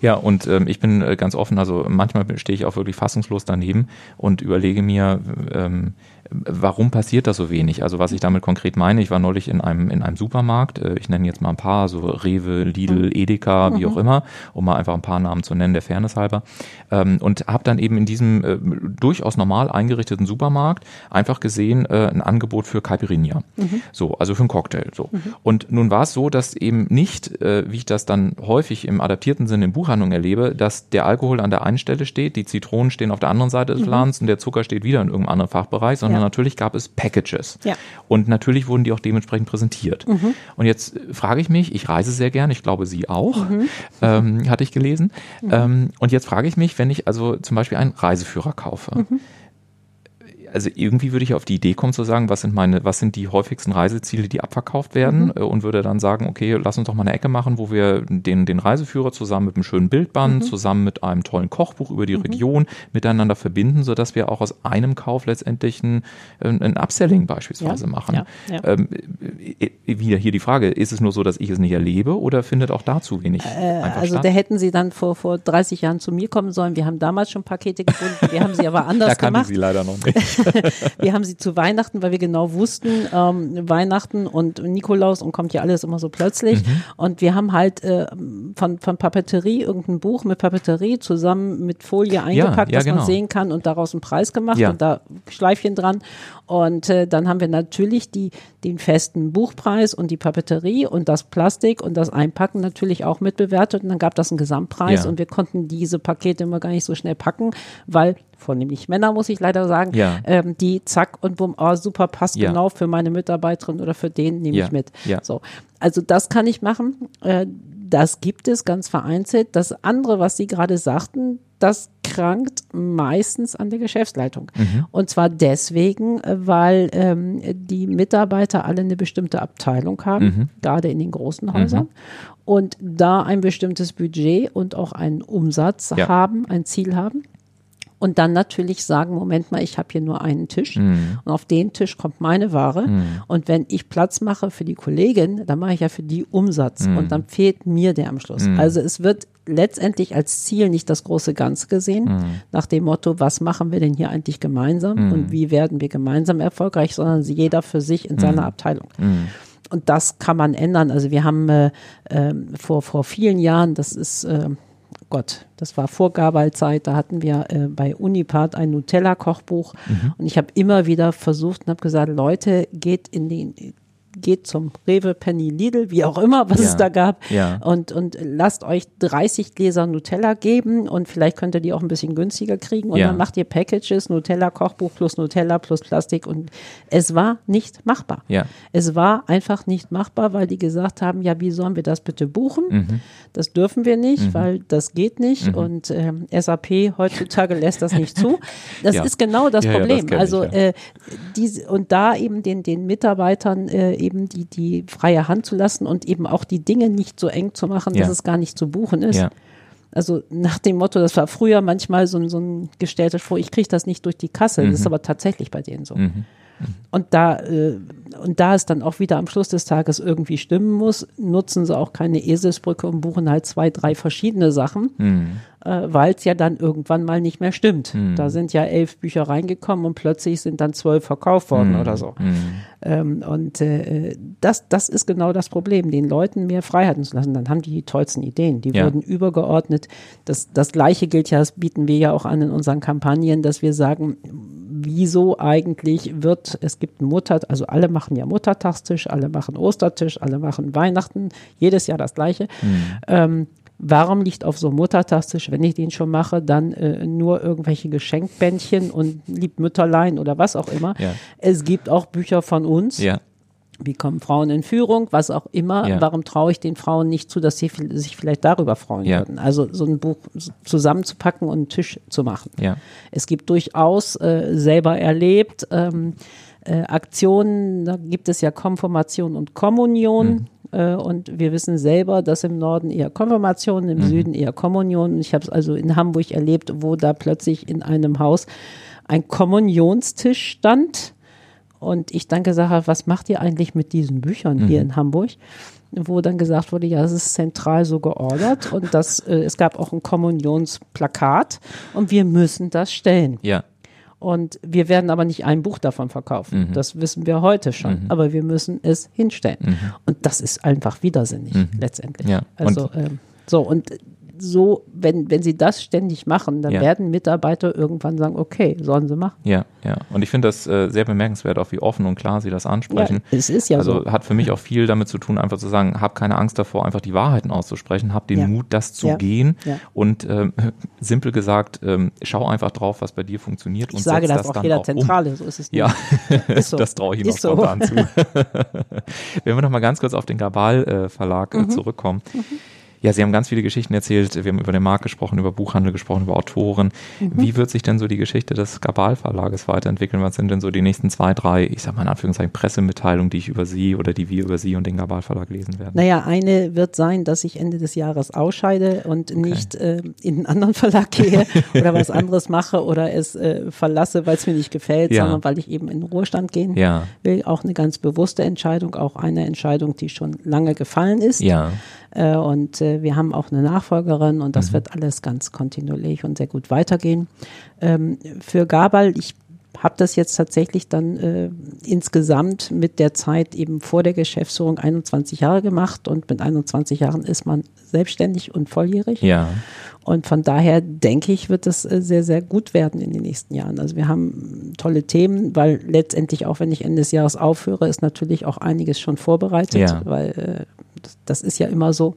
Ja. und ähm, ich bin äh, ganz offen, also manchmal stehe ich auch wirklich fassungslos daneben und überlege mir, ähm, Warum passiert das so wenig? Also was ich damit konkret meine, ich war neulich in einem, in einem Supermarkt, äh, ich nenne jetzt mal ein paar, so Rewe, Lidl, mhm. Edeka, mhm. wie auch immer, um mal einfach ein paar Namen zu nennen, der Fairness halber. Ähm, und habe dann eben in diesem äh, durchaus normal eingerichteten Supermarkt einfach gesehen, äh, ein Angebot für Caipirinha. Mhm. So, also für einen Cocktail. So. Mhm. Und nun war es so, dass eben nicht, wie ich das dann häufig im adaptierten Sinne in Buchhandlungen erlebe, dass der Alkohol an der einen Stelle steht, die Zitronen stehen auf der anderen Seite des mhm. Ladens und der Zucker steht wieder in irgendeinem anderen Fachbereich, sondern sondern natürlich gab es Packages. Ja. Und natürlich wurden die auch dementsprechend präsentiert. Mhm. Und jetzt frage ich mich, ich reise sehr gern, ich glaube Sie auch, mhm. ähm, hatte ich gelesen. Mhm. Ähm, und jetzt frage ich mich, wenn ich also zum Beispiel einen Reiseführer kaufe, mhm also irgendwie würde ich auf die Idee kommen zu sagen, was sind meine, was sind die häufigsten Reiseziele, die abverkauft werden mhm. Äh, und würde dann sagen, okay, lass uns doch mal eine Ecke machen, wo wir den, den Reiseführer zusammen mit einem schönen Bildband, mhm. zusammen mit einem tollen Kochbuch über die mhm. Region miteinander verbinden, sodass wir auch aus einem Kauf letztendlich ein, ein Upselling beispielsweise ja. machen. Ja. Ja. Ähm, äh, wieder hier die Frage, ist es nur so, dass ich es nicht erlebe oder findet auch dazu wenig äh, Also da hätten Sie dann vor, vor 30 Jahren zu mir kommen sollen. Wir haben damals schon Pakete gefunden, wir haben sie aber anders da gemacht. sie leider noch nicht. wir haben sie zu Weihnachten, weil wir genau wussten, ähm, Weihnachten und Nikolaus und kommt ja alles immer so plötzlich. Mhm. Und wir haben halt äh, von, von Papeterie irgendein Buch mit Papeterie zusammen mit Folie eingepackt, ja, ja, dass genau. man sehen kann und daraus einen Preis gemacht und da Schleifchen dran. Und äh, dann haben wir natürlich die, den festen Buchpreis und die Papeterie und das Plastik und das Einpacken natürlich auch mitbewertet. Und dann gab das einen Gesamtpreis und wir konnten diese Pakete immer gar nicht so schnell packen, weil vornehmlich Männer, muss ich leider sagen, ja. ähm, die zack und bumm, oh, super, passt ja. genau für meine Mitarbeiterin oder für den nehme ja. ich mit. So. Also das kann ich machen. Äh, das gibt es ganz vereinzelt. Das andere, was Sie gerade sagten, das krankt meistens an der Geschäftsleitung. Mhm. Und zwar deswegen, weil ähm, die Mitarbeiter alle eine bestimmte Abteilung haben, mhm. gerade in den großen Häusern. Mhm. Und da ein bestimmtes Budget und auch einen Umsatz ja. haben, ein Ziel haben und dann natürlich sagen, Moment mal, ich habe hier nur einen Tisch mhm. und auf den Tisch kommt meine Ware mhm. und wenn ich Platz mache für die Kollegin, dann mache ich ja für die Umsatz mhm. und dann fehlt mir der am Schluss. Mhm. Also es wird letztendlich als Ziel nicht das große Ganze gesehen, mhm. nach dem Motto, was machen wir denn hier eigentlich gemeinsam und mhm. wie werden wir gemeinsam erfolgreich, sondern jeder für sich in seiner Abteilung und das kann man ändern. Also wir haben äh, äh, vor, vor vielen Jahren, das ist äh, Gott, das war vor Gabal-Zeit, da hatten wir äh, bei Unipart ein Nutella-Kochbuch mhm. und ich habe immer wieder versucht und habe gesagt, Leute, geht in den geht zum Rewe, Penny, Lidl, wie auch immer, was ja, es da gab ja. und, und lasst euch 30 Gläser Nutella geben und vielleicht könnt ihr die auch ein bisschen günstiger kriegen und ja. dann macht ihr Packages, Nutella Kochbuch plus Nutella plus Plastik und es war nicht machbar. Es war einfach nicht machbar, weil die gesagt haben, ja, wie sollen wir das bitte buchen? Mhm. Das dürfen wir nicht, mhm. weil das geht nicht mhm. und äh, SAP heutzutage lässt das nicht zu. Das ist genau das Problem. Das also äh, diese, und da eben den, den Mitarbeitern äh, eben die, die freie Hand zu lassen und eben auch die Dinge nicht so eng zu machen, ja. dass es gar nicht zu buchen ist. Ja. Also nach dem Motto, das war früher manchmal so, so ein gestelltes Vor, ich kriege das nicht durch die Kasse. Mhm. Das ist aber tatsächlich bei denen so. Mhm. Und da, äh, und da es dann auch wieder am Schluss des Tages irgendwie stimmen muss, nutzen sie auch keine Eselsbrücke und buchen halt zwei, drei verschiedene Sachen, mhm. Äh, weil es ja dann irgendwann mal nicht mehr stimmt. Mhm. Da sind ja elf Bücher reingekommen und plötzlich sind dann zwölf verkauft worden mhm. oder so. Mhm. Ähm, und äh, das, das ist genau das Problem, den Leuten mehr Freiheiten zu lassen. Dann haben die die tollsten Ideen. Die ja. wurden übergeordnet. Das, das Gleiche gilt ja, das bieten wir ja auch an in unseren Kampagnen, dass wir sagen, wieso eigentlich wird, es gibt Mutter, also alle machen ja Muttertagstisch, alle machen Ostertisch, alle machen Weihnachten, jedes Jahr das Gleiche. Mhm. Ähm, warum liegt auf so einem Muttertagstisch, wenn ich den schon mache, dann äh, nur irgendwelche Geschenkbändchen und Liebmütterlein oder was auch immer? Ja. Es gibt auch Bücher von uns. Ja wie kommen Frauen in Führung, was auch immer. Ja. Warum traue ich den Frauen nicht zu, dass sie sich vielleicht darüber freuen ja. würden? Also so ein Buch zusammenzupacken und einen Tisch zu machen. Ja. Es gibt durchaus äh, selber erlebt ähm, äh, Aktionen, da gibt es ja Konfirmation und Kommunion. Mhm. Äh, und wir wissen selber, dass im Norden eher Konfirmation, im mhm. Süden eher Kommunion. Ich habe es also in Hamburg erlebt, wo da plötzlich in einem Haus ein Kommunionstisch stand und ich dann gesagt habe, was macht ihr eigentlich mit diesen Büchern mhm. hier in Hamburg? Wo dann gesagt wurde, ja, es ist zentral so geordert und das, äh, es gab auch ein Kommunionsplakat und wir müssen das stellen. Ja. Und wir werden aber nicht ein Buch davon verkaufen. Mhm. Das wissen wir heute schon. Mhm. Aber wir müssen es hinstellen. Mhm. Und das ist einfach widersinnig, mhm. letztendlich. Ja. Also, ähm, so, und so, wenn, wenn sie das ständig machen, dann ja. werden Mitarbeiter irgendwann sagen, okay, sollen sie machen. Ja, ja. Und ich finde das äh, sehr bemerkenswert, auch wie offen und klar sie das ansprechen. Ja, es ist ja also so. hat für mich auch viel damit zu tun, einfach zu sagen, hab keine Angst davor, einfach die Wahrheiten auszusprechen, hab den ja. Mut, das zu gehen. Und ähm, simpel gesagt, ähm, schau einfach drauf, was bei dir funktioniert. Ich und sage das, das auch jeder auch Zentrale, um. so ist es nicht. Ja, so. das traue ich Ihnen auch spontan so. zu. Wenn wir noch mal ganz kurz auf den Gabal äh, äh, mhm. zurückkommen. Mhm Ja, Sie haben ganz viele Geschichten erzählt. Wir haben über den Markt gesprochen, über Buchhandel gesprochen, über Autoren. Mhm. Wie wird sich denn so die Geschichte des Gabal Verlages weiterentwickeln? Was sind denn so die nächsten zwei, drei, ich sag mal in Anführungszeichen, Pressemitteilungen, die ich über Sie oder die wir über Sie und den Gabal Verlag lesen werden? Naja, eine wird sein, dass ich Ende des Jahres ausscheide und okay. nicht äh, in einen anderen Verlag gehe oder was anderes mache oder es äh, verlasse, weil es mir nicht gefällt, ja. sondern weil ich eben in den Ruhestand gehen ja. will. Auch eine ganz bewusste Entscheidung, auch eine Entscheidung, die schon lange gefallen ist. Ja. Äh, und äh, wir haben auch eine Nachfolgerin und das mhm. wird alles ganz kontinuierlich und sehr gut weitergehen. Ähm, für Gabal, ich habe das jetzt tatsächlich dann äh, insgesamt mit der Zeit eben vor der Geschäftsführung 21 Jahre gemacht und mit 21 Jahren ist man selbstständig und volljährig. Ja. Und von daher denke ich, wird es äh, sehr, sehr gut werden in den nächsten Jahren. Also wir haben tolle Themen, weil letztendlich auch wenn ich Ende des Jahres aufhöre, ist natürlich auch einiges schon vorbereitet, ja. weil äh, das, das ist ja immer so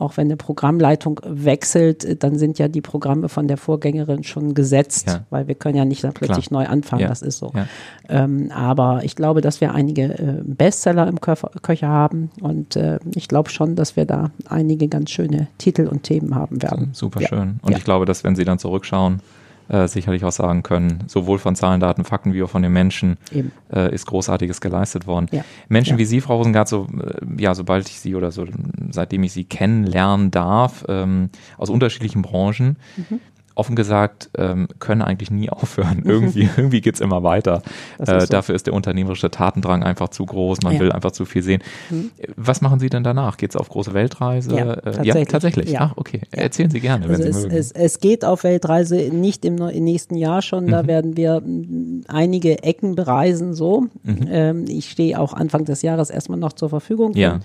auch wenn eine Programmleitung wechselt, dann sind ja die Programme von der Vorgängerin schon gesetzt, ja. weil wir können ja nicht dann plötzlich Klar. neu anfangen, ja. das ist so. Ja. Ähm, aber ich glaube, dass wir einige äh, Bestseller im Köcher, Köcher haben und äh, ich glaube schon, dass wir da einige ganz schöne Titel und Themen haben werden. Super schön. Und ich glaube, dass wenn Sie dann zurückschauen, äh, sicherlich auch sagen können, sowohl von Zahlen, Daten, Fakten wie auch von den Menschen äh, ist Großartiges geleistet worden. Ja. Menschen ja. wie Sie, Frau Rosengart, so, äh, ja, sobald ich Sie oder so, seitdem ich Sie kennenlernen darf, ähm, aus unterschiedlichen Branchen, mhm offen gesagt, ähm, können eigentlich nie aufhören. Irgendwie, irgendwie geht's immer weiter. Äh, so. Dafür ist der unternehmerische Tatendrang einfach zu groß. Man ja. will einfach zu viel sehen. Mhm. Was machen Sie denn danach? Geht's auf große Weltreise? Ja, äh, tatsächlich. Ja, tatsächlich. Ja. Ach, okay. Erzählen Sie gerne, also wenn Sie es, mögen. Es, es geht auf Weltreise nicht im, im nächsten Jahr schon. Da mhm. werden wir einige Ecken bereisen, so. Mhm. Ähm, ich stehe auch Anfang des Jahres erstmal noch zur Verfügung. Ja.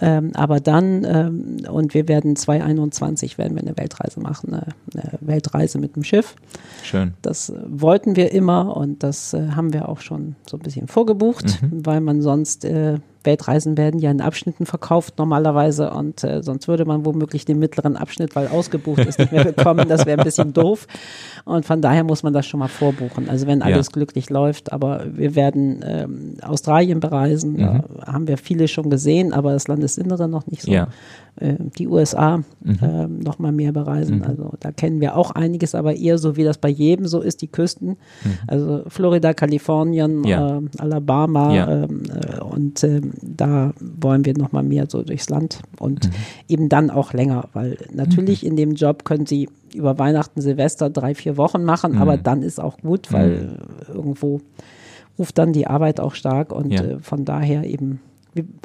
Ähm, aber dann, ähm, und wir werden 2021 werden wir eine Weltreise machen, eine, eine Weltreise Reise mit dem Schiff. Schön. Das äh, wollten wir immer und das äh, haben wir auch schon so ein bisschen vorgebucht, mhm. weil man sonst äh, Weltreisen werden ja in Abschnitten verkauft normalerweise und äh, sonst würde man womöglich den mittleren Abschnitt, weil ausgebucht ist, nicht mehr bekommen. Das wäre ein bisschen doof. Und von daher muss man das schon mal vorbuchen. Also wenn alles ja. glücklich läuft, aber wir werden ähm, Australien bereisen, mhm. da haben wir viele schon gesehen, aber das Landesinnere noch nicht so. Ja. Äh, die USA mhm. äh, noch mal mehr bereisen. Mhm. Also da kennen wir auch einiges, aber eher so wie das bei jedem so ist, die Küsten. Mhm. Also Florida, Kalifornien, ja. äh, Alabama ja. Ähm, äh, und ähm, da wollen wir noch mal mehr so durchs Land und mhm. eben dann auch länger, weil natürlich mhm. in dem Job können Sie über Weihnachten, Silvester drei, vier Wochen machen, aber dann ist auch gut, weil irgendwo ruft dann die Arbeit auch stark und ja. Äh, von daher eben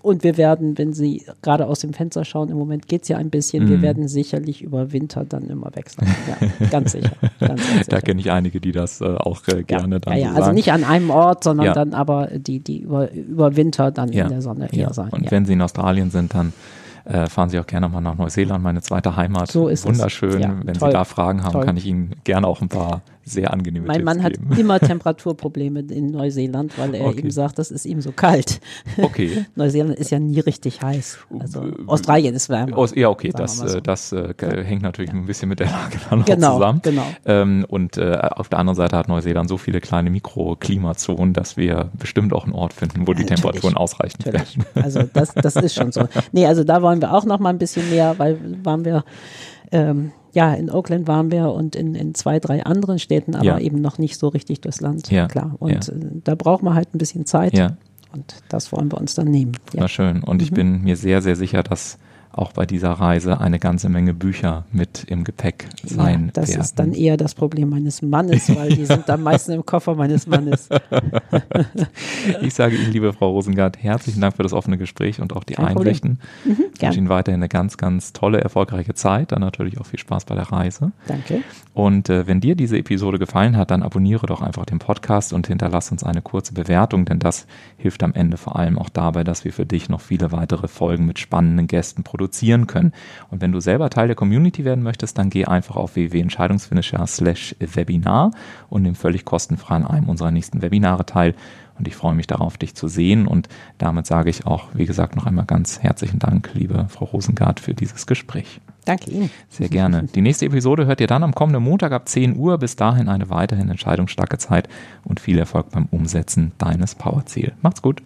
und wir werden, wenn Sie gerade aus dem Fenster schauen, im Moment geht es ja ein bisschen, mm. wir mhm. werden sicherlich über Winter dann immer wechseln. Ja, ganz sicher. Ganz, ganz da kenne ich einige, die das äh, auch äh, gerne ja, dann ja, ja, so also nicht an einem Ort, sondern dann aber die, die über, über Winter dann in der Sonne eher sein. Und wenn Sie in Australien sind, dann äh, fahren Sie auch gerne mal nach Neuseeland, meine zweite Heimat. So ist Wunderschön. es. Ja, Wenn toll. Sie da Fragen haben, toll. kann ich Ihnen gerne auch ein paar sehr angenehme mein Tipps Mann geben. hat immer Temperaturprobleme in Neuseeland, weil er okay. eben sagt, das ist ihm so kalt. Okay. Neuseeland ist ja nie richtig heiß. Also Australien ist wärmer. Aus, ja, okay, das, so. Äh, das äh, hängt natürlich ja. ein bisschen mit der Lage dann genau, zusammen. Genau. Ähm, und äh, auf der anderen Seite hat Neuseeland so viele kleine Mikroklimazonen, dass wir bestimmt auch einen Ort finden, wo ja, die Temperaturen ausreichend natürlich. werden. Also das, das ist schon so. Nee, also da wollen wir auch noch mal ein bisschen mehr, weil waren wir ähm, ja, in Oakland waren wir und in, in zwei, drei anderen Städten, aber ja. eben noch nicht so richtig durchs Land. Ja. Klar. Und ja. Äh, da braucht man halt ein bisschen Zeit. Ja. Und das wollen wir uns dann nehmen. Ja. Na schön. Und mhm. ich bin mir sehr, sehr sicher, dass auch bei dieser Reise eine ganze Menge Bücher mit im Gepäck sein ja, das werden. ist dann eher das Problem meines Mannes, weil die sind dann meistens im Koffer meines Mannes. ich sage Ihnen, liebe Frau Rosengart, herzlichen Dank für das offene Gespräch und auch die Kein Einsichten. Mhm, ich wünsche Ihnen weiterhin eine ganz, ganz tolle, erfolgreiche Zeit, dann natürlich auch viel Spaß bei der Reise. Danke. Und äh, wenn dir diese Episode gefallen hat, dann abonniere doch einfach den Podcast und hinterlass uns eine kurze Bewertung, denn das hilft am Ende vor allem auch dabei, dass wir für dich noch viele weitere Folgen mit spannenden Gästen produzieren können. Und wenn du selber Teil der Community werden möchtest, dann geh einfach auf www.entscheidungsfinisher slash Webinar und nimm völlig kostenfrei an einem unserer nächsten Webinare teil. Und ich freue mich darauf, dich zu sehen. Und damit sage ich auch, wie gesagt, noch einmal ganz herzlichen Dank, liebe Frau Rosengart, für dieses Gespräch. Danke Ihnen. Sehr gerne. Die nächste Episode hört ihr dann am kommenden Montag ab 10 Uhr. Bis dahin eine weiterhin entscheidungsstarke Zeit und viel Erfolg beim Umsetzen deines Powerziel. Macht's gut.